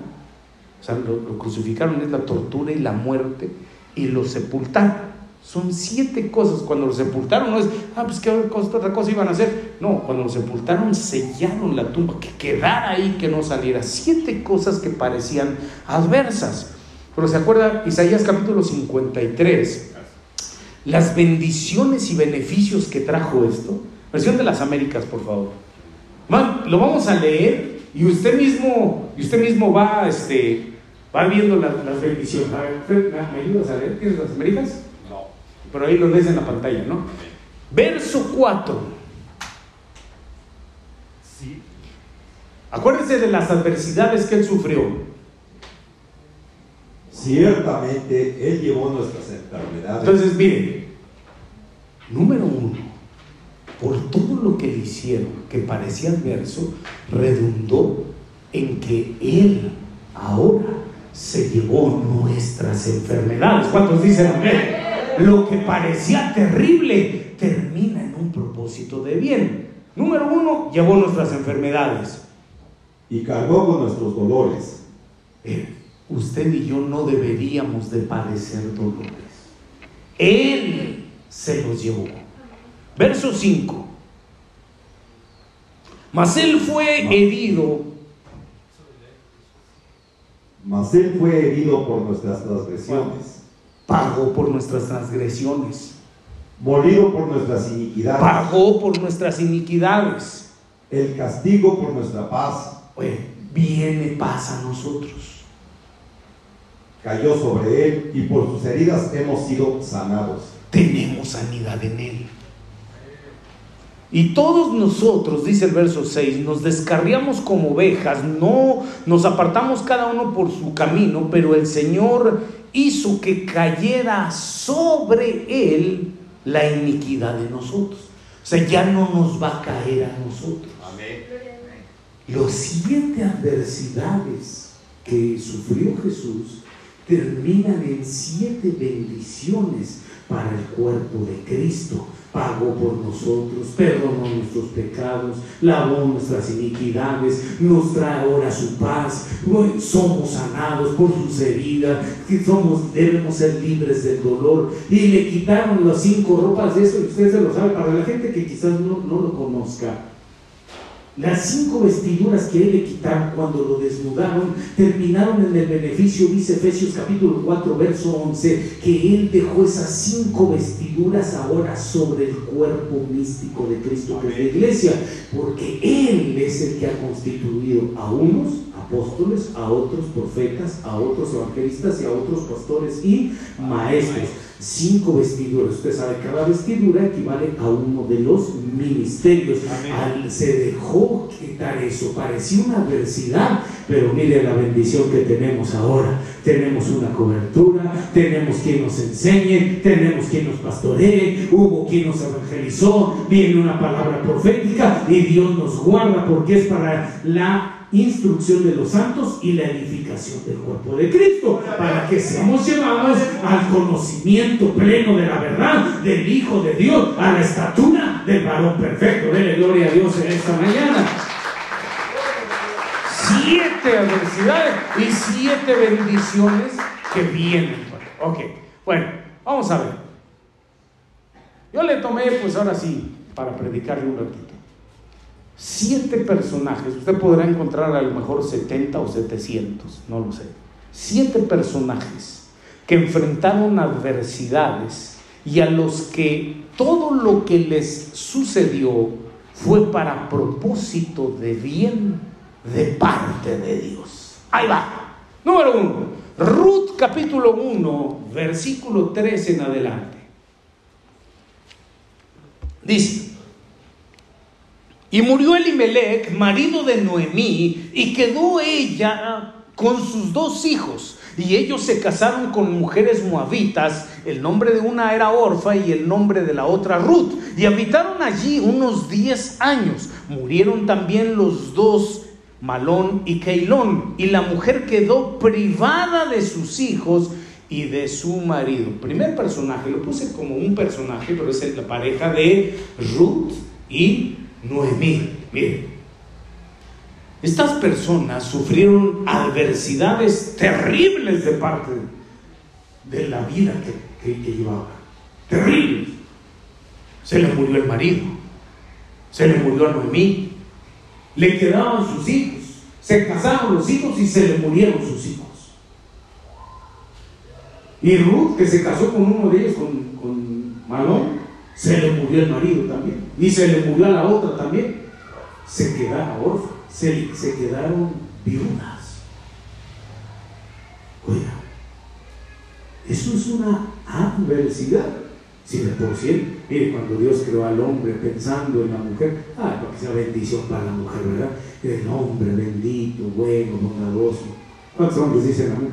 O sea, lo, lo crucificaron, es la tortura y la muerte, y lo sepultaron. Son siete cosas. Cuando lo sepultaron, no es, ah, pues qué otra cosa iban a hacer. No, cuando lo sepultaron, sellaron la tumba, que quedara ahí, que no saliera. Siete cosas que parecían adversas. Pero se acuerda, Isaías capítulo 53, las bendiciones y beneficios que trajo esto. Versión de las Américas, por favor. lo vamos a leer y usted mismo, y usted mismo va, este, va viendo las, bendiciones. ¿me ayudas a leer? ¿Tienes las Américas? Pero ahí lo lees en la pantalla, ¿no? Verso 4. Sí. Acuérdense de las adversidades que él sufrió. Ciertamente, Él llevó nuestras enfermedades. Entonces, miren, número uno, por todo lo que le hicieron, que parecía adverso, redundó en que Él ahora se llevó nuestras enfermedades. ¿Cuántos dicen amén? Lo que parecía terrible termina en un propósito de bien. Número uno, llevó nuestras enfermedades. Y cargó con nuestros dolores. Eh, usted y yo no deberíamos de padecer dolores. Él se los llevó. Verso 5. Mas él fue herido. Mas él fue herido por nuestras transgresiones pagó por nuestras transgresiones. Molido por nuestras iniquidades. Pagó por nuestras iniquidades. El castigo por nuestra paz. Oye, viene paz a nosotros. Cayó sobre él y por sus heridas hemos sido sanados. Tenemos sanidad en él. Y todos nosotros, dice el verso 6, nos descarriamos como ovejas, no nos apartamos cada uno por su camino, pero el Señor hizo que cayera sobre él la iniquidad de nosotros. O sea, ya no nos va a caer a nosotros. Amén. Los siete adversidades que sufrió Jesús terminan en siete bendiciones para el cuerpo de Cristo pagó por nosotros, perdonó nuestros pecados, lavó nuestras iniquidades, nos trae ahora su paz, somos sanados por sus heridas, somos, debemos ser libres del dolor. Y le quitaron las cinco ropas de eso, y ustedes se lo saben, para la gente que quizás no, no lo conozca. Las cinco vestiduras que él le quitaron cuando lo desnudaron terminaron en el beneficio, dice Efesios capítulo 4, verso 11, que él dejó esas cinco vestiduras ahora sobre el cuerpo místico de Cristo, que es la iglesia, porque él es el que ha constituido a unos apóstoles, a otros profetas, a otros evangelistas y a otros pastores y maestros cinco vestiduras. Usted sabe, cada vestidura equivale a uno de los ministerios. se dejó quitar eso. Parecía una adversidad, pero mire la bendición que tenemos ahora. Tenemos una cobertura, tenemos quien nos enseñe, tenemos quien nos pastoree, hubo quien nos evangelizó, viene una palabra profética y Dios nos guarda porque es para la instrucción de los santos y la edificación del cuerpo de Cristo, para que seamos llevados al conocimiento pleno de la verdad del Hijo de Dios, a la estatura del varón perfecto. Dele gloria a Dios en esta mañana. Siete adversidades y siete bendiciones que vienen. Ok, bueno, vamos a ver. Yo le tomé, pues ahora sí, para predicarle un ratito siete personajes, usted podrá encontrar a lo mejor 70 o 700, no lo sé, siete personajes que enfrentaron adversidades y a los que todo lo que les sucedió fue para propósito de bien de parte de Dios. Ahí va. Número uno, Ruth capítulo 1, versículo 3 en adelante. Dice, y murió Elimelech, marido de Noemí, y quedó ella con sus dos hijos. Y ellos se casaron con mujeres moabitas. El nombre de una era Orfa y el nombre de la otra Ruth. Y habitaron allí unos diez años. Murieron también los dos Malón y Keilón. Y la mujer quedó privada de sus hijos y de su marido. Primer personaje, lo puse como un personaje, pero es la pareja de Ruth y Noemí. Miren, estas personas sufrieron adversidades terribles de parte de la vida que, que, que llevaban. Terribles. Se le murió el marido, se le murió a Noemí, le quedaban sus hijos, se casaron los hijos y se le murieron sus hijos. Y Ruth, que se casó con uno de ellos, con, con Malón, se le murió el marido también. Y se le murió a la otra también. Se quedaron órfanos, se, se quedaron viudas. Oiga, eso es una adversidad. Si de por sí, mire, cuando Dios creó al hombre pensando en la mujer, ah, para que sea bendición para la mujer, ¿verdad? El hombre bendito, bueno, bondadoso. ¿Cuántos hombres dicen amén?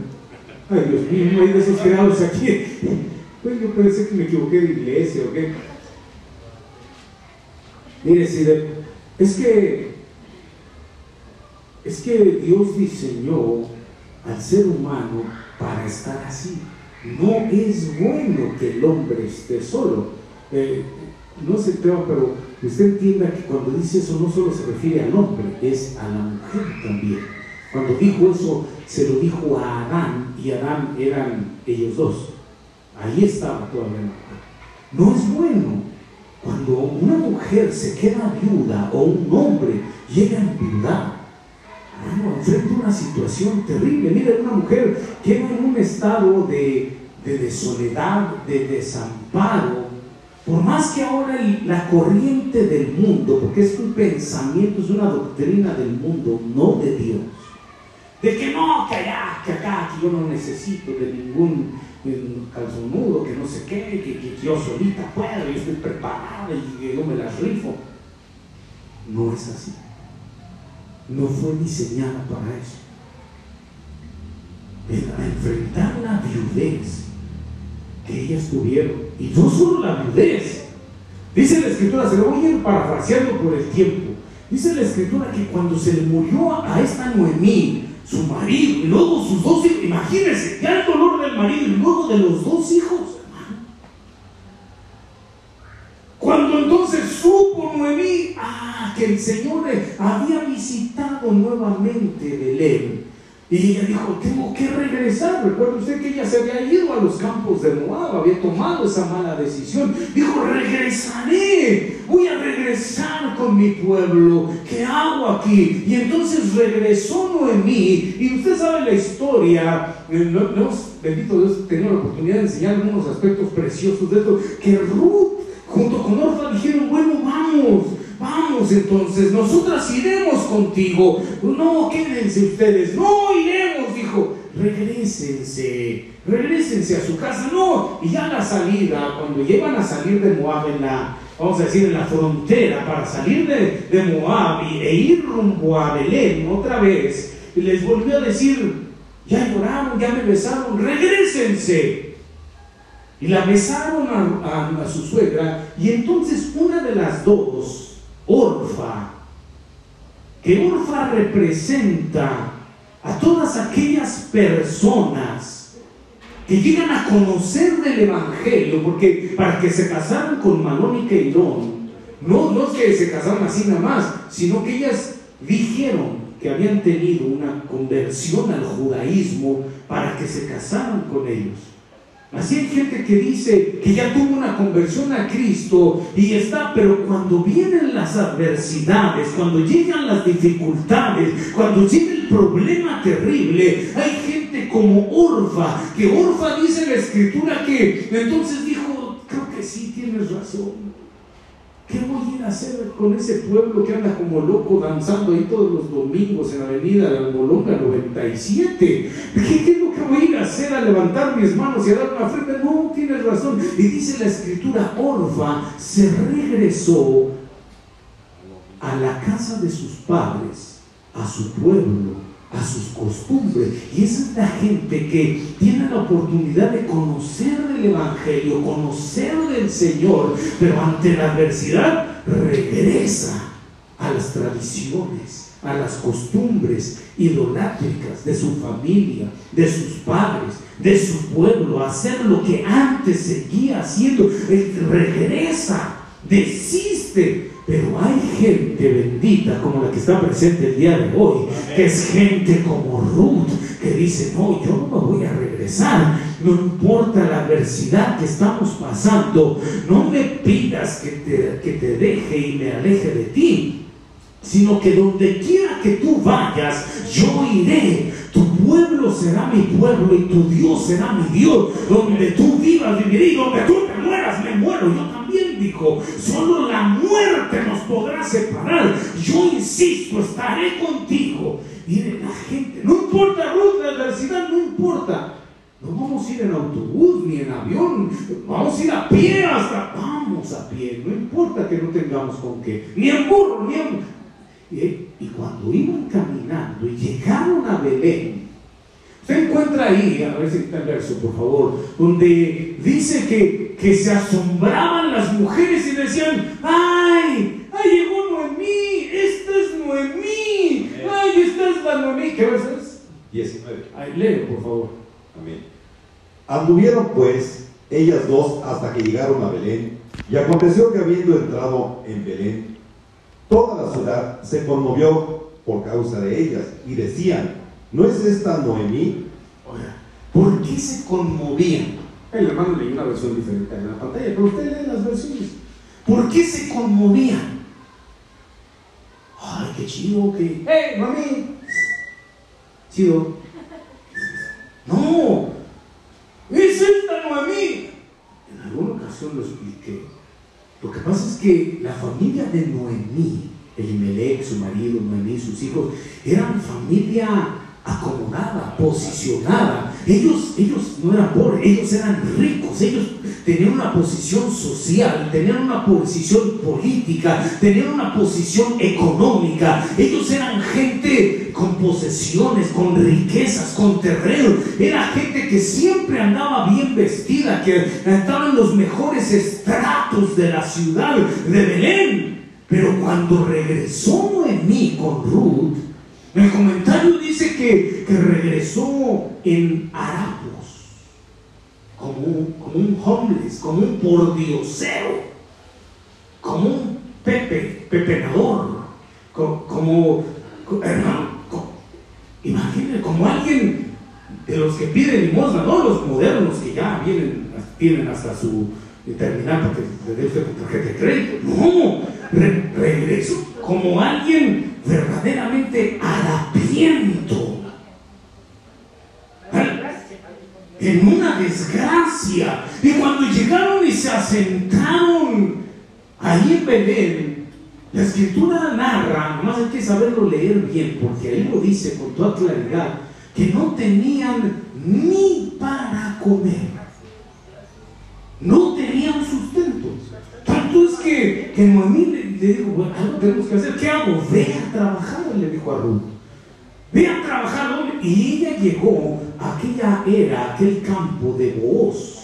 Ay, Dios mío, hay desesperados aquí. (laughs) Pues yo pensé que me equivoqué de iglesia o qué. Mire, si es que es que Dios diseñó al ser humano para estar así. No es bueno que el hombre esté solo. Eh, no sé, pero usted entienda que cuando dice eso no solo se refiere al hombre, es a la mujer también. Cuando dijo eso, se lo dijo a Adán y Adán eran ellos dos. Ahí estaba todavía la mujer. No es bueno cuando una mujer se queda viuda o un hombre llega a enviudar. Bueno, enfrenta una situación terrible. Mire, una mujer queda en un estado de, de soledad, de desamparo, por más que ahora la corriente del mundo, porque es un pensamiento, es una doctrina del mundo, no de Dios, de que no, que allá, que acá, que yo no necesito de ningún calzonudo, que no sé qué, que, que, yo solita puedo, yo estoy preparada y que yo me las rifo. No es así. No fue diseñada para eso. El, enfrentar la viudez que ellas tuvieron, y no solo la viudez, dice la escritura, se lo voy a ir parafraseando por el tiempo, dice la escritura que cuando se le murió a esta Noemí, su marido, y luego sus dos hijos, imagínense, ya el dolor del marido y luego de los dos hijos, hermano. Cuando entonces supo Noemí, ah, que el Señor había visitado nuevamente Belén, y ella dijo, tengo que regresar. Recuerda usted que ella se había ido a los campos de Moab, había tomado esa mala decisión. Dijo, regresaré, voy a regresar con mi pueblo. ¿Qué hago aquí? Y entonces regresó Noemí. Y usted sabe la historia. Eh, no, bendito Dios, tenido la oportunidad de enseñar algunos aspectos preciosos de esto. Que Ruth junto con Orfa dijeron, bueno, vamos Vamos entonces, nosotras iremos contigo. No, quédense ustedes. No, dijo. Regrésense, regrésense a su casa. No, y ya la salida, cuando llevan a salir de Moab en la, vamos a decir, en la frontera, para salir de, de Moab e ir rumbo a Belén otra vez, les volvió a decir, ya lloraron, ya me besaron, regrésense. Y la besaron a, a, su suegra, y entonces una de las dos, Orfa, que Orfa representa a todas aquellas personas que llegan a conocer del Evangelio, porque para que se casaran con Malón y Keirón, no, no es que se casaron así nada más, sino que ellas dijeron que habían tenido una conversión al judaísmo para que se casaran con ellos. Así hay gente que dice que ya tuvo una conversión a Cristo y está, pero cuando vienen las adversidades, cuando llegan las dificultades, cuando llega el problema terrible, hay gente como Orfa, que Orfa dice la escritura que entonces dijo, creo que sí, tienes razón. ¿Qué voy a ir a hacer con ese pueblo que anda como loco danzando ahí todos los domingos en la avenida de Albolonga 97? ¿Qué, es lo que voy a ir a hacer a levantar mis manos y a dar una frente? No, tienes razón. Y dice la escritura, Orfa se regresó a la casa de sus padres, a su pueblo, a sus costumbres. Y es la gente que tiene la oportunidad de conocer del Evangelio, conocer del Señor, pero ante la adversidad regresa a las tradiciones, a las costumbres idolátricas de su familia, de sus padres, de su pueblo, a hacer lo que antes seguía haciendo. Regresa, desiste. Pero hay gente bendita como la que está presente el día de hoy, que es gente como Ruth, que dice, no, yo no me voy a regresar, no importa la adversidad que estamos pasando, no me pidas que te, que te deje y me aleje de ti, sino que donde quiera que tú vayas, yo iré. Tu pueblo será mi pueblo y tu Dios será mi Dios. Donde tú vivas, viviré y donde tú te mueras, me muero. Dijo, solo la muerte nos podrá separar. Yo insisto, estaré contigo. Mire, la gente, no importa Ruth, la adversidad, no importa. No vamos a ir en autobús ni en avión, vamos a ir a pie hasta, vamos a pie, no importa que no tengamos con qué, ni en burro, ni en y, cuando iban caminando y llegaron a Belén, usted encuentra ahí, a ver si está el verso, por favor, donde dice que, que se asombraban las mujeres y decían, ¡ay! ¡Ay, llegó Noemí! ¡Esta es Noemí! ¡Ay, esta es la Noemí! ¿Qué verso es? 19. Ay, léelo, por favor. Amén. Anduvieron pues ellas dos hasta que llegaron a Belén, y aconteció que habiendo entrado en Belén, Toda la ciudad se conmovió por causa de ellas y decían, ¿no es esta Noemí? Oiga, ¿por qué se conmovían? El hermano leí una versión diferente en la pantalla, pero usted lee las versiones. ¿Por qué se conmovían? Ay, qué chido que... ¡Hey, mami! Chido. No, es esta Noemí. En alguna ocasión lo expliqué. Lo que pasa es que la familia de Noemí, Elimelech, su marido, Noemí, sus hijos, eran familia acomodada, posicionada. Ellos, ellos no eran pobres, ellos eran ricos, ellos tenían una posición social, tenían una posición política, tenían una posición económica. Ellos eran gente con posesiones, con riquezas, con terreno. Era gente que siempre andaba bien vestida, que estaba en los mejores estratos de la ciudad de Belén. Pero cuando regresó Noemí con Ruth, el comentario dice que, regresó en harapos, como como un homeless, como un pordiosero, como un pepe, pepenador, como, como hermano, imagínense, como alguien de los que piden limosna, no los modernos que ya vienen, tienen hasta su terminal para que le dé tarjeta de crédito, no, regreso como alguien verdaderamente harapiento, en una desgracia. Y cuando llegaron y se asentaron ahí en Belén, la escritura narra, nomás hay que saberlo leer bien, porque ahí lo dice con toda claridad, que no tenían ni para comer. No tenían sustento. Tanto es que, que Noemí le dijo, bueno, algo tenemos que hacer. ¿Qué hago? Ve a trabajar, le dijo a Ruth. Ve a trabajar, Y ella llegó a aquella era, aquel campo de voz.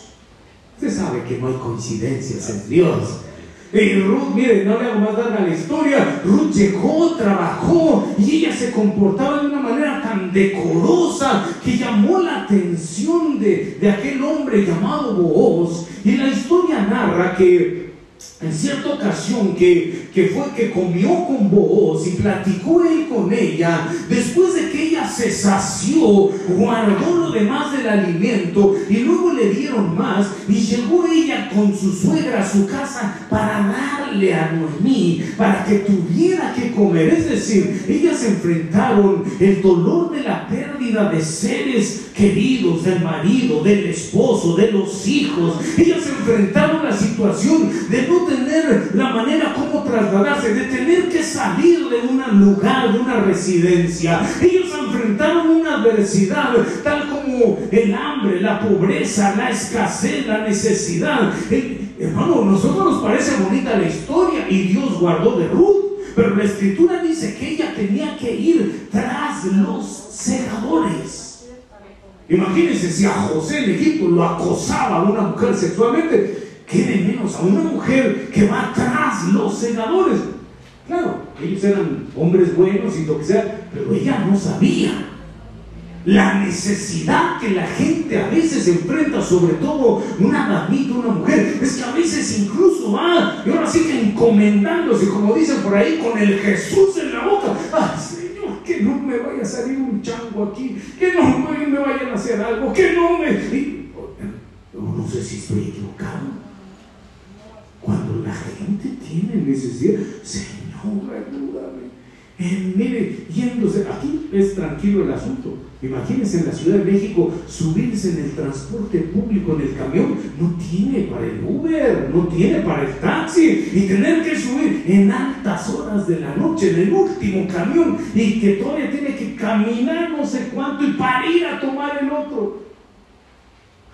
Usted sabe que no hay coincidencias en Dios. Y Ruth, mire, no le hago más larga la historia. Ruth llegó, trabajó y ella se comportaba de una manera tan decorosa que llamó la atención de, de aquel hombre llamado Booz. Y la historia narra que en cierta ocasión que, que, fue que comió con vos y platicó él con ella, después de que ella se sació, guardó lo demás del alimento y luego le dieron más y llegó ella con su suegra a su casa para darle a Noemí, para que tuviera que comer. Es decir, ellas enfrentaron el dolor de la pérdida de seres queridos, del marido, del esposo, de los hijos. Ellas enfrentaron la situación de no tener la manera como trasladarse, de tener que salir de un lugar, de una residencia. Ellos enfrentaron una adversidad tal como el hambre, la pobreza, la escasez, la necesidad. hermano, a nosotros nos parece bonita la historia y Dios guardó de Ruth. Pero la escritura dice que ella tenía que ir tras los segadores. Imagínense si a José en Egipto lo acosaba una mujer sexualmente, ¿Qué de menos a una mujer que va tras los segadores? Claro, ellos eran hombres buenos y lo que sea, pero ella no sabía la necesidad que la gente a veces enfrenta, sobre todo una damita, una mujer, es que a veces incluso va, y ahora sí que encomendándose, como dicen por ahí, con el Jesús en la boca. Ay, Señor, que no me vaya a salir un chango aquí, que no me, vayan a hacer algo, que no me. no sé si estoy equivocado. Cuando la gente tiene necesidad, Señor, ayúdame. Eh, mire, yéndose, aquí es tranquilo el asunto. Imagínense en la Ciudad de México subirse en el transporte público, en el camión, no tiene para el Uber, no tiene para el taxi y tener que subir en altas horas de la noche, en el último camión y que todavía tiene que caminar no sé cuánto y para ir a tomar el otro.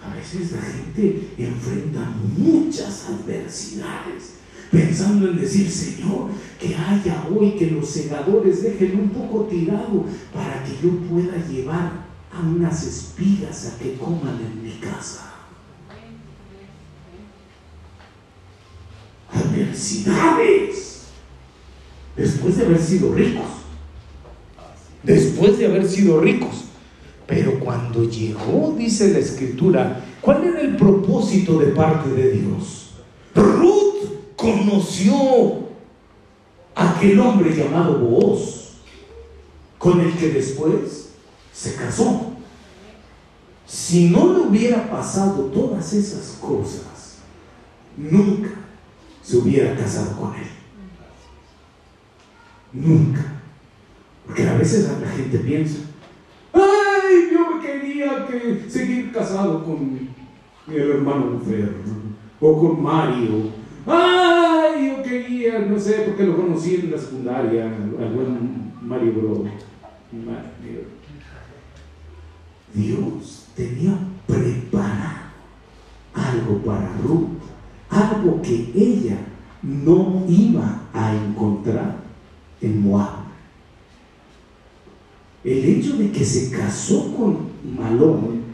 A veces la gente enfrenta muchas adversidades pensando en decir, Señor, que haya hoy que los segadores dejen un poco tirado para que yo pueda llevar a unas espigas a que coman en mi casa. Adversidades. Después de haber sido ricos. Después de haber sido ricos. Pero cuando llegó, dice la escritura, ¿cuál era el propósito de parte de Dios? Ruth conoció a aquel hombre llamado Booz, con el que después se casó. Si no le hubiera pasado todas esas cosas, nunca se hubiera casado con él. Nunca. Porque a veces la gente piensa, yo quería que seguir casado con mi hermano mujer o con Mario ¡Ay! Yo quería, no sé, porque lo conocí en la secundaria, al buen Mario Bro. Dios tenía preparado algo para Ruth, algo que ella no iba a encontrar en Moab. El hecho de que se casó con Malón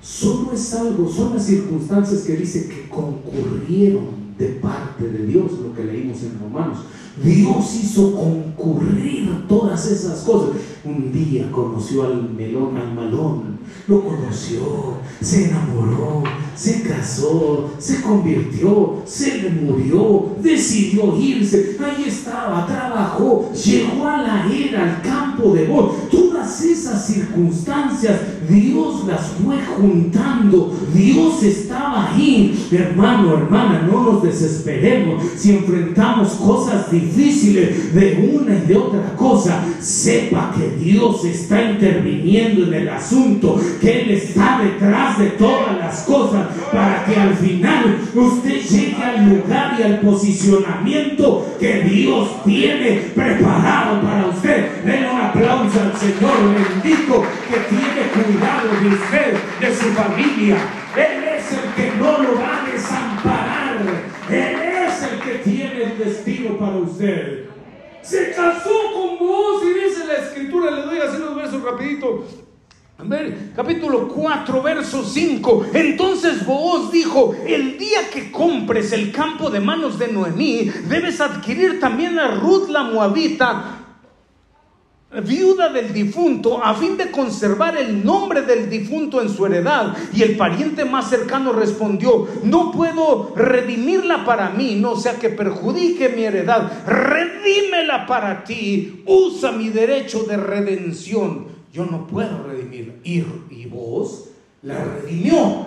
solo es algo, son las circunstancias que dice que concurrieron de parte de Dios, lo que leímos en Romanos. Dios hizo concurrir todas esas cosas. Un día conoció al melón, al malón, lo conoció, se enamoró, se casó, se convirtió, se le murió, decidió irse, ahí estaba, trabajó, llegó a la era, al campo de voz. Todas esas circunstancias, Dios las fue juntando, Dios estaba ahí. Hermano, hermana, no nos desesperemos si enfrentamos cosas difíciles de una y de otra cosa. Sepa que Dios está interviniendo en el asunto, que Él está detrás de todas las cosas para que al final usted llegue al lugar y al posicionamiento que Dios tiene preparado para usted. Denle un aplauso al Señor bendito que tiene cuidado de usted, de su familia. Él es el que no lo va a desamparar. Él es el que tiene el destino para usted. Se casó con vos y dice la escritura, le doy así los versos rapidito capítulo 4, verso 5. Entonces Booz dijo, el día que compres el campo de manos de Noemí, debes adquirir también a Ruth la Moabita, viuda del difunto, a fin de conservar el nombre del difunto en su heredad. Y el pariente más cercano respondió, no puedo redimirla para mí, no sea que perjudique mi heredad. Redímela para ti, usa mi derecho de redención yo no puedo redimir. Y, y vos la redimió.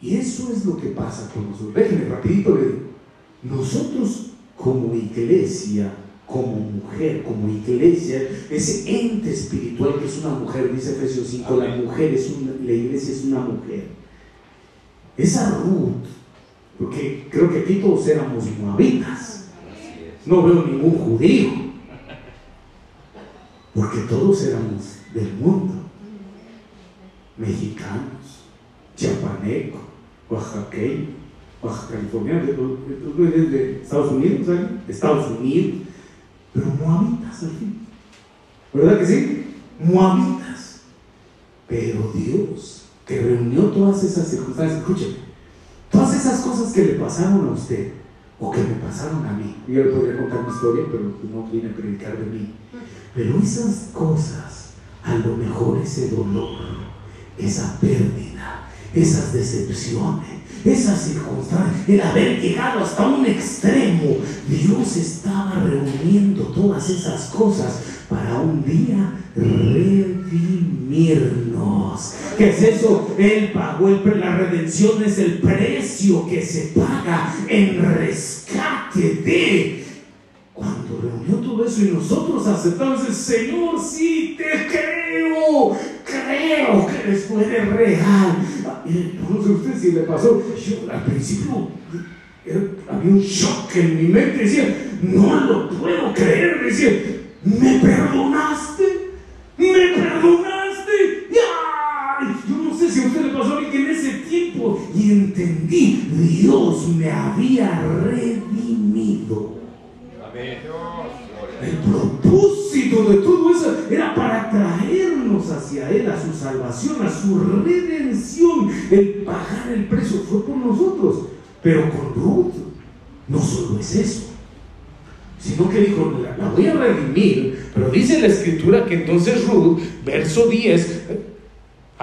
Y eso es lo que pasa con nosotros. Déjenme rapidito Nosotros como iglesia, como mujer, como iglesia, ese ente espiritual que es una mujer, dice Efesios 5, la mujer es una, la iglesia es una mujer. Esa Ruth, porque creo que aquí todos éramos moabitas. No veo ningún judío porque todos éramos del mundo, mexicanos, chiapanecos, oaxaqueños, oaxaca californianos, de, Estados Unidos, ¿sabes? Estados Unidos, pero moabitas al fin, ¿verdad que sí? Moabitas, pero Dios que reunió todas esas circunstancias, escúcheme, todas esas cosas que le pasaron a usted, o que me pasaron a mí. Yo le podría contar mi historia, pero no viene a predicar de mí. Pero esas cosas, a lo mejor ese dolor, esa pérdida, esas decepciones, esas circunstancias, el haber llegado hasta un extremo, Dios estaba reuniendo todas esas cosas para un día redimirnos. ¿Qué es eso? Él pagó el, la redención, es el precio que se paga en rescate de. Reunió todo eso y nosotros aceptamos el Señor, sí, te creo, creo que eres de real. No sé usted si le pasó, yo al principio había un shock en mi mente, decía, no lo puedo creer, decía, ¿Me perdonaste? ¿Me perdonaste? Yo no sé si a usted le pasó a que en ese tiempo y entendí, Dios me había redimido. El propósito de todo eso era para traernos hacia Él, a su salvación, a su redención. El pagar el precio fue por nosotros. Pero con Ruth no solo es eso sino que dijo, la, voy a redimir, pero dice la escritura que entonces Ruth, verso 10,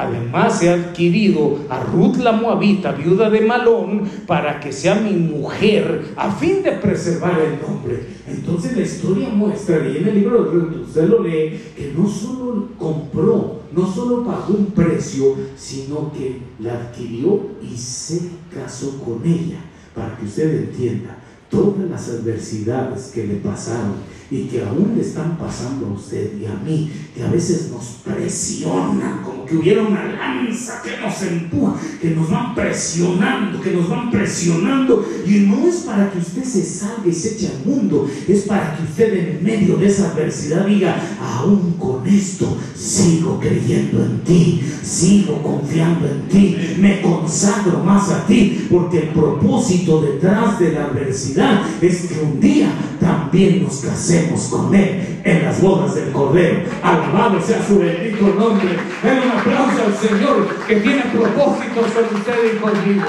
además ha adquirido a Ruth la Moabita, viuda de Malón, para que sea mi mujer, a fin de preservar el nombre. Entonces la historia muestra, y en el libro de Ruth usted lo lee, que no solo compró, no solo pagó un precio, sino que la adquirió y se casó con ella, para que usted entienda todas las adversidades que le pasaron y que aún le están pasando a usted y a mí, que a veces nos presionan, como que hubiera una lanza que nos empuja, que nos van presionando, que nos van presionando. Y no es para que usted se salga y se eche al mundo, es para que usted en medio de esa adversidad diga, aún con esto sigo creyendo en ti, sigo confiando en ti, me consagro más a ti, porque el propósito detrás de la adversidad es que un día también nos casemos con Él en las bodas del Cordero. Alabado sea su bendito nombre. Den un aplauso al Señor que tiene propósitos con usted y conmigo.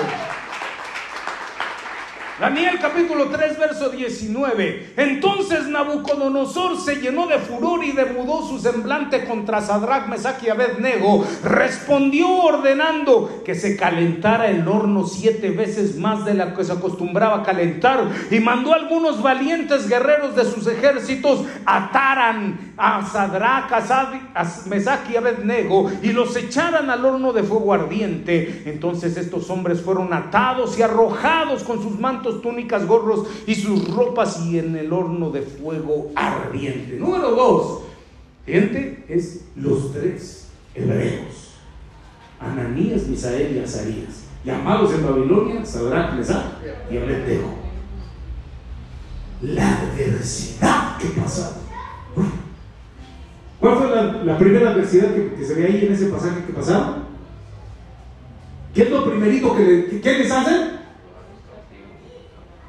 Daniel capítulo 3, verso 19. Entonces Nabucodonosor se llenó de furor y demudó su semblante contra Sadrach, Mesach y Abednego. Respondió ordenando que se calentara el horno siete veces más de la que se acostumbraba a calentar y mandó a algunos valientes guerreros de sus ejércitos ataran a Sadrach, a Mesach y Abednego y los echaran al horno de fuego ardiente. Entonces estos hombres fueron atados y arrojados con sus mantos túnicas, gorros y sus ropas y en el horno de fuego ardiente. Número dos, gente, es los tres hebreos, Ananías, Misael y Azarías, llamados en Babilonia, Sadrach, Mesach y Abednego. La adversidad que pasaron. ¿Cuál fue la, primera adversidad que, se ve ahí en ese pasaje que pasaron? ¿Qué es lo primerito que, que les hacen?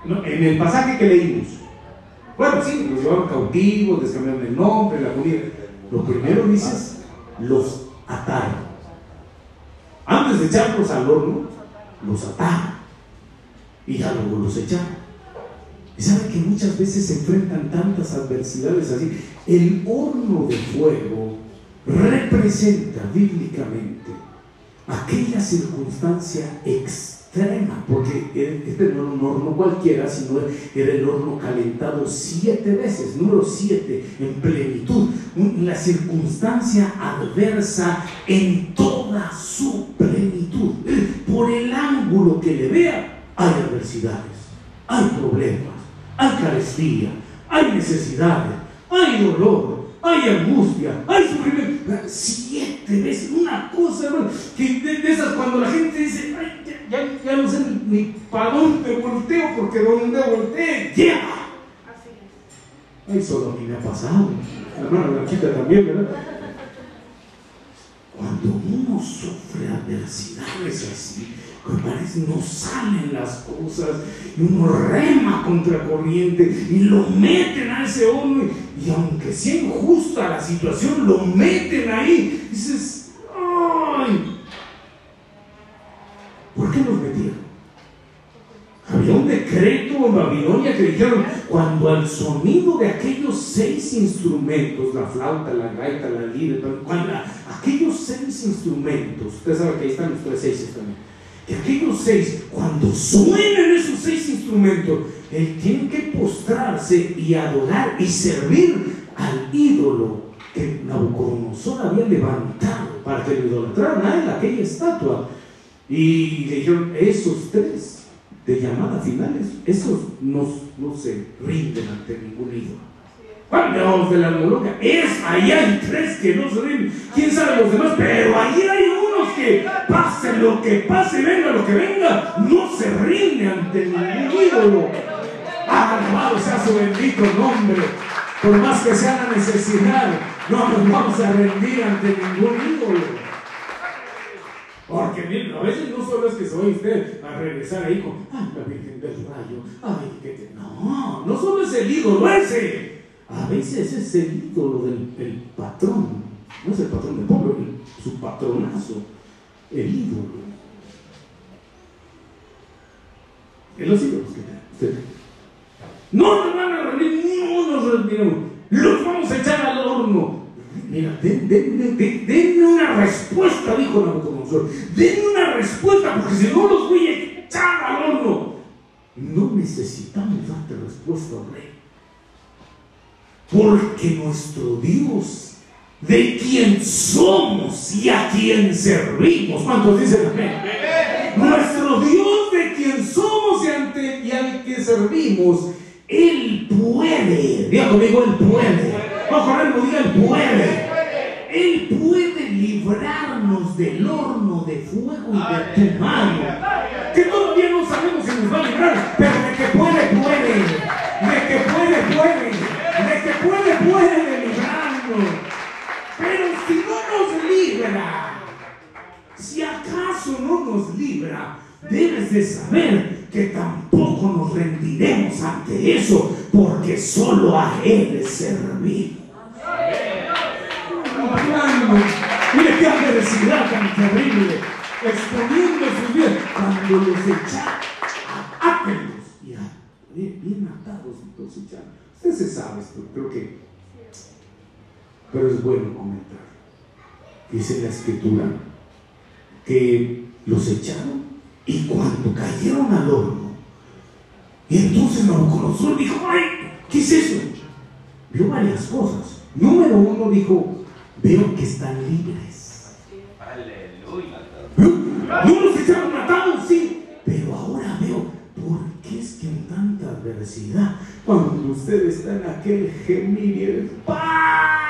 En el pasaje que leímos. Bueno, sí, los llevaron cautivos, les cambiaron el nombre, la comida. Lo primero dices, los ataron. Antes de echarlos al horno, los ataron. Y ya luego los echaron. Y saben que muchas veces se enfrentan tantas adversidades así. El horno de fuego representa bíblicamente aquella circunstancia externa porque este no era un horno cualquiera, sino era el horno calentado siete veces, número siete, en plenitud, la circunstancia adversa en toda su plenitud. Por el ángulo que le vea, hay adversidades, hay problemas, hay carestía, hay necesidades, hay dolor, hay angustia, hay sufrimiento. Siete veces, una cosa que de, esas cuando la gente dice, ya, ya, no sé ni, para dónde volteo, porque donde voltee, ya. Así es. Ay, solo a mí me ha pasado. Hermana Blanquita también, ¿verdad? Cuando uno sufre adversidades así, no salen las cosas, y uno rema contra corriente y lo meten a ese hombre, y aunque sea injusta la situación, lo meten ahí. dices, ¡ay! ¿Por qué los metieron? Había un decreto en Babilonia que dijeron, cuando al sonido de aquellos seis instrumentos, la flauta, la gaita, la lira, aquellos seis instrumentos, ustedes saben que ahí están los tres seis también, que aquellos seis, cuando suenen esos seis instrumentos, él tiene que postrarse y adorar y servir al ídolo que Nabucodonosor había levantado para que lo idolatraran a él, aquella estatua. Y dijeron, esos tres de llamada finales, esos no, se rinden ante ningún ídolo. Cuando de la moloca, es, ahí hay tres que no se rinden, quién sabe los demás, pero ahí hay unos que pase lo que pase, venga lo que venga, no se rinde ante ningún ídolo. Alabado sea su bendito nombre, por más que sea la necesidad, no nos vamos a rendir ante ningún ídolo. Porque a veces no solo es que se vaya usted a regresar ahí con, ay, la Virgen del Rayo, ay, que No, no solo es el ídolo ese. A veces es el ídolo del patrón. No es el patrón del pueblo, su patronazo. El ídolo. Es los ídolos que usted. No nos van a rendir, no nos rendiremos. Los vamos a echar al horno. Mira, denme una respuesta, dijo Nabucodonosor. Denme una respuesta, porque si no los voy a echar al horno. No necesitamos darte respuesta, rey. Porque nuestro Dios, de quien somos y a quien servimos, ¿cuántos dicen amén? Nuestro Dios, de quien somos y, ante, al que servimos, Él puede. Diga conmigo, Él puede Ojalá diga, Él puede. Él puede librarnos del horno de fuego y de tu. Que todavía no sabemos si nos va a librar, pero de que puede, puede. De que puede, puede. De que puede, puede librarnos. Pero si no nos libra, si acaso no nos libra, debes de saber que tampoco nos rendiremos ante eso, porque solo a Él servimos. Mire qué adversidad tan terrible, exponiendo su vida. Cuando los echaron, átenlos y bien, bien atados los echaron. Usted se sabe esto, creo que. Pero es bueno comentar. Dice la escritura que los echaron y cuando cayeron al horno, y entonces Nabucodonosor dijo, ay, ¿qué es eso? Vio varias cosas. Número uno dijo, veo que están libres. Aleluya. No los echaron matados, sí, pero ahora veo por qué es que en tanta adversidad, cuando usted está en aquel gemir y el no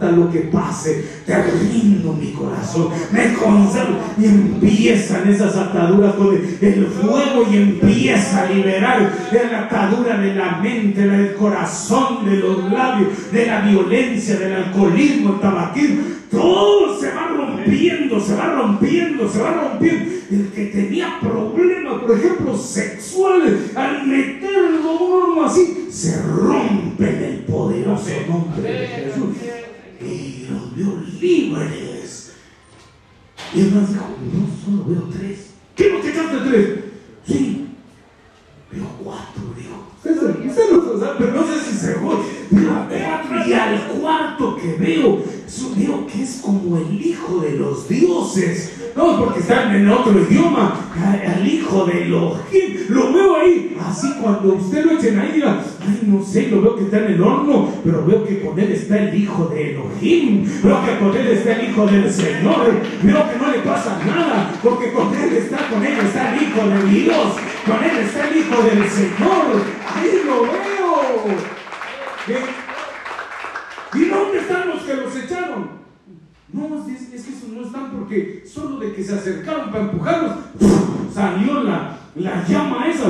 lo que pase, te rindo mi corazón, me conservo y empiezan esas ataduras con el fuego y empieza a liberar la atadura de la mente, del corazón, de los labios, de la violencia, del alcoholismo, el tabaquismo, todo se va rompiendo, se va rompiendo, se va rompiendo. El que tenía problemas, por ejemplo, sexuales, al meterlo uno así, se rompe en el poderoso nombre de Jesús. Los vio libres. Y el más dijo, no, solo veo tres. ¿Qué te echaste tres? Sí, veo cuatro, dijo. Usted no sabe, pero no sé si se fue. Veo cuatro y al cuarto que veo, veo que es como el hijo de los dioses. No, porque está en otro idioma, al hijo de Elohim. Lo veo ahí. Así cuando usted lo echen ahí, diga, ay, no sé, lo veo que está en el horno, pero veo que con él está el hijo de Elohim. Veo que con él está el hijo del Señor. Veo que no le pasa nada, porque con él está, con él está el hijo de Dios. Con él está el hijo del Señor. Ahí lo veo. ¿Y dónde están los que los echaron? No, es, es, que esos no están porque solo de que se acercaron para empujarlos, salió la, la llama esa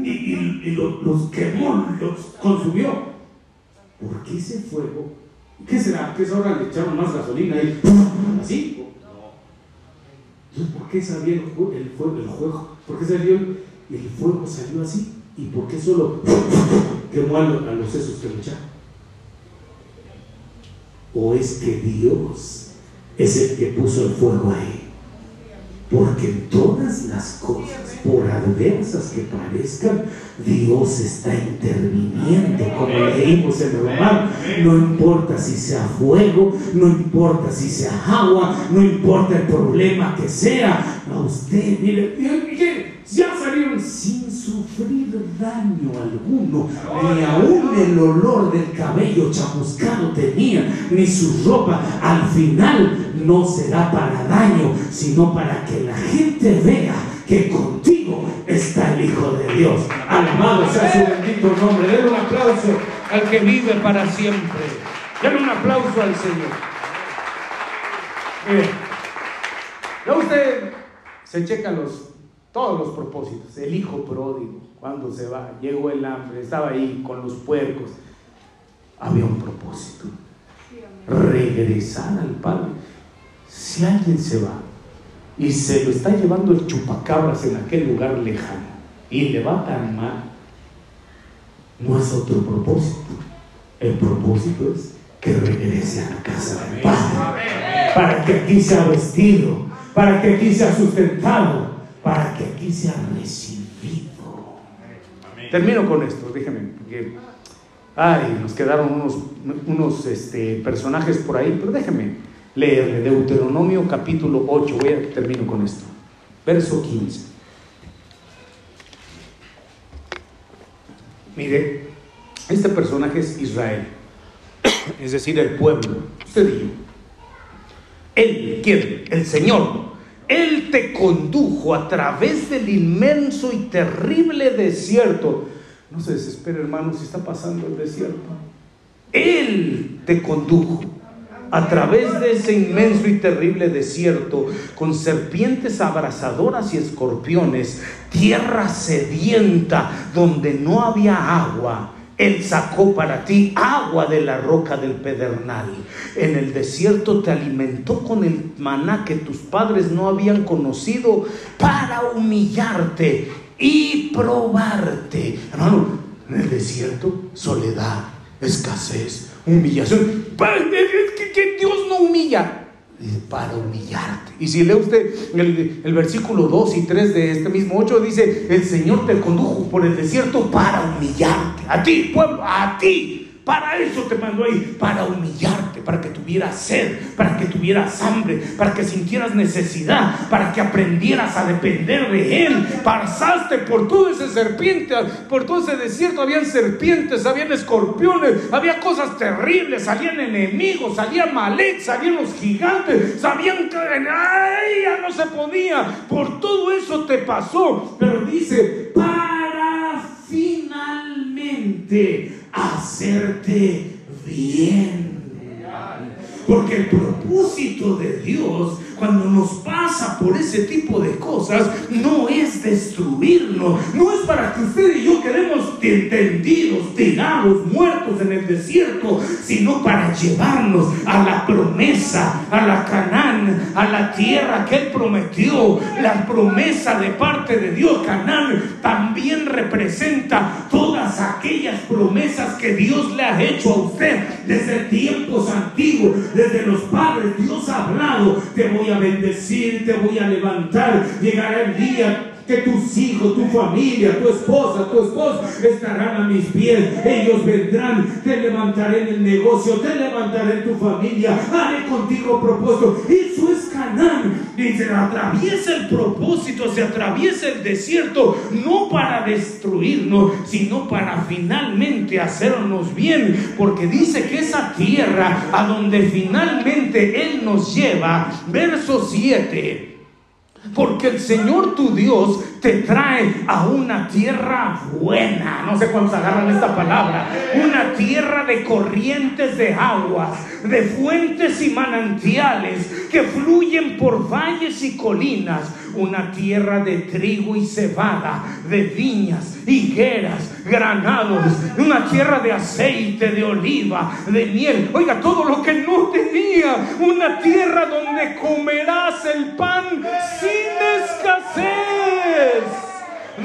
y, y, los, quemó, los consumió. ¿Por qué ese fuego? ¿Qué será? ¿Que ahora le echaron más gasolina ahí? ¿Así? Entonces, ¿por qué salió el, fuego? El fuego? ¿Por qué salió el, fuego? Salió así. ¿Y por qué solo (laughs) quemó a los, sesos que lo echaron? ¿O es que Dios es el que puso el fuego ahí? Porque todas las cosas, por adversas que parezcan, Dios está interviniendo, como leímos en Román. No importa si sea fuego, no importa si sea agua, no importa el problema que sea. A usted, mire, salieron sufrir daño alguno, ni aún el olor del cabello chamuscado tenía, ni su ropa. Al final no será para daño, sino para que la gente vea que contigo está el Hijo de Dios. Alabado sea su bendito nombre. Denle un aplauso al que vive para siempre. Denle un aplauso al Señor. Mire, ya usted se checa los, todos los propósitos. El hijo pródigo, cuando se va, llegó el hambre, estaba ahí con los puercos. Había un propósito. Regresar al Padre. Si alguien se va y se lo está llevando el chupacabras en aquel lugar lejano y le va tan mal, no es otro propósito. El propósito es que regrese a la casa del Padre. Para que aquí sea vestido, para que aquí sea sustentado, para que aquí sea recibido. Termino con esto, déjenme, porque ay, nos quedaron unos, unos este, personajes por ahí, pero déjenme leerle Deuteronomio capítulo 8, voy a termino con esto. Verso 15. Mire, este personaje es Israel, es decir, el pueblo, usted y yo. Él, ¿quién? El Señor. Él te condujo a través del inmenso y terrible desierto. No se desespere, hermano, si está pasando el desierto. Él te condujo a través de ese inmenso y terrible desierto, con serpientes abrasadoras y escorpiones, tierra sedienta donde no había agua. Él sacó para ti agua de la roca del pedernal. En el desierto te alimentó con el maná que tus padres no habían conocido para humillarte y probarte. Hermano, en el desierto, soledad, escasez, humillación. Que Dios no humilla para humillarte. Y si lee usted el, el, versículo 2 y 3 de este mismo 8, dice, el Señor te condujo por el desierto para humillarte. A ti, pueblo, a ti. Para eso te mandó ahí, para humillarte, para que tuvieras sed, para que tuvieras hambre, para que sintieras necesidad, para que aprendieras a depender de Él. Pasaste por todo ese serpiente, por todo ese desierto, habían serpientes, habían escorpiones, había cosas terribles, salían enemigos, salía Malek, salían los gigantes, sabían que ¡ay! ya no se podía. Por todo eso te pasó, pero dice, para finalmente hacerte bien. Porque el propósito de Dios cuando nos pasa por ese tipo de cosas no es destruirnos, no es para que usted y yo quedemos tendidos, tirados, muertos en el desierto, sino para llevarnos a la promesa, a la Canaán, a la tierra que Él prometió, la promesa de parte de Dios. Canaán también representa todas aquellas promesas que Dios le ha hecho a usted desde tiempos antiguos, desde los padres. Dios ha hablado, te voy a bendecir, te voy a levantar. Llegará el día que tus hijos, tu familia, tu esposa, tu esposo estarán a mis pies. Ellos vendrán, te levantaré en el negocio, te levantaré en tu familia, haré contigo propósito. Eso es Canaán. Se atraviesa el propósito, se atraviesa el desierto, no para destruirnos, sino para finalmente hacernos bien. Porque dice que esa tierra a donde finalmente Él nos lleva, verso 7 porque el Señor tu Dios te trae a una tierra buena. No sé cuántos agarran esta palabra. Una tierra de corrientes de aguas, de fuentes y manantiales que fluyen por valles y colinas. Una tierra de trigo y cebada, de viñas, higueras, granados. Una tierra de aceite, de oliva, de miel. Oiga, todo lo que no tenía. Una tierra donde comerás el pan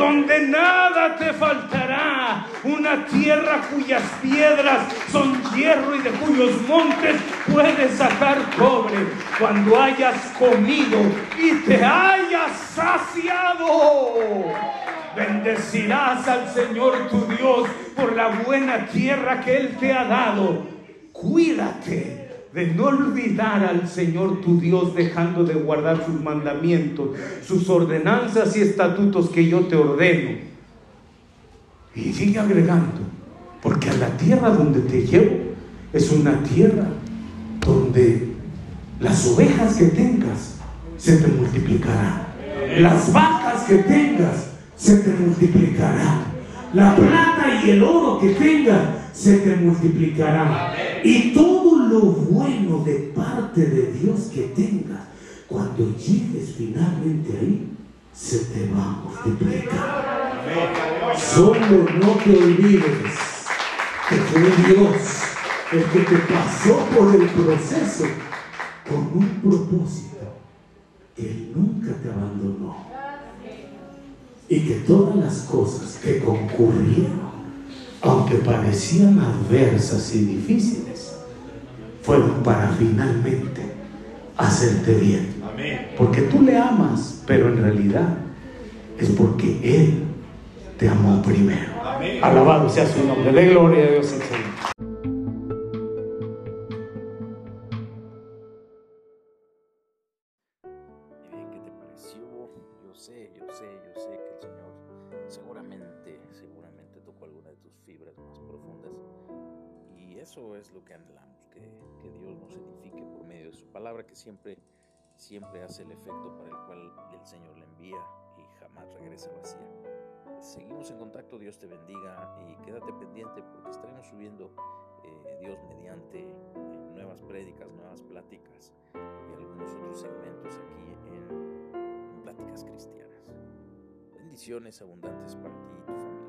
donde nada te faltará, una tierra cuyas piedras son hierro y de cuyos montes puedes sacar cobre cuando hayas comido y te hayas saciado. Bendecirás al Señor tu Dios por la buena tierra que Él te ha dado. Cuídate de no olvidar al Señor tu Dios dejando de guardar sus mandamientos, sus ordenanzas y estatutos que yo te ordeno. Y sigue agregando, porque a la tierra donde te llevo es una tierra donde las ovejas que tengas se te multiplicarán. Las vacas que tengas se te multiplicarán. La plata y el oro que tengas se te multiplicarán. Y todo lo bueno de parte de Dios que tengas, cuando llegues finalmente ahí, se te va a multiplicar. Solo no te olvides que fue Dios el que te pasó por el proceso con un propósito, que Él nunca te abandonó y que todas las cosas que concurrieron, aunque parecían adversas y difíciles, fueron para finalmente hacerte bien. Porque tú le amas, pero en realidad es porque Él te amó primero. Alabado sea su nombre. De gloria a Dios el Señor. eso es lo que anhelamos, que, Dios nos edifique por medio de su palabra, que siempre, siempre hace el efecto para el cual el Señor le envía y jamás regresa vacía. Seguimos en contacto, Dios te bendiga y quédate pendiente porque estaremos subiendo eh, Dios mediante eh, nuevas prédicas, nuevas pláticas y algunos otros segmentos aquí en, en Pláticas Cristianas. Bendiciones abundantes para ti.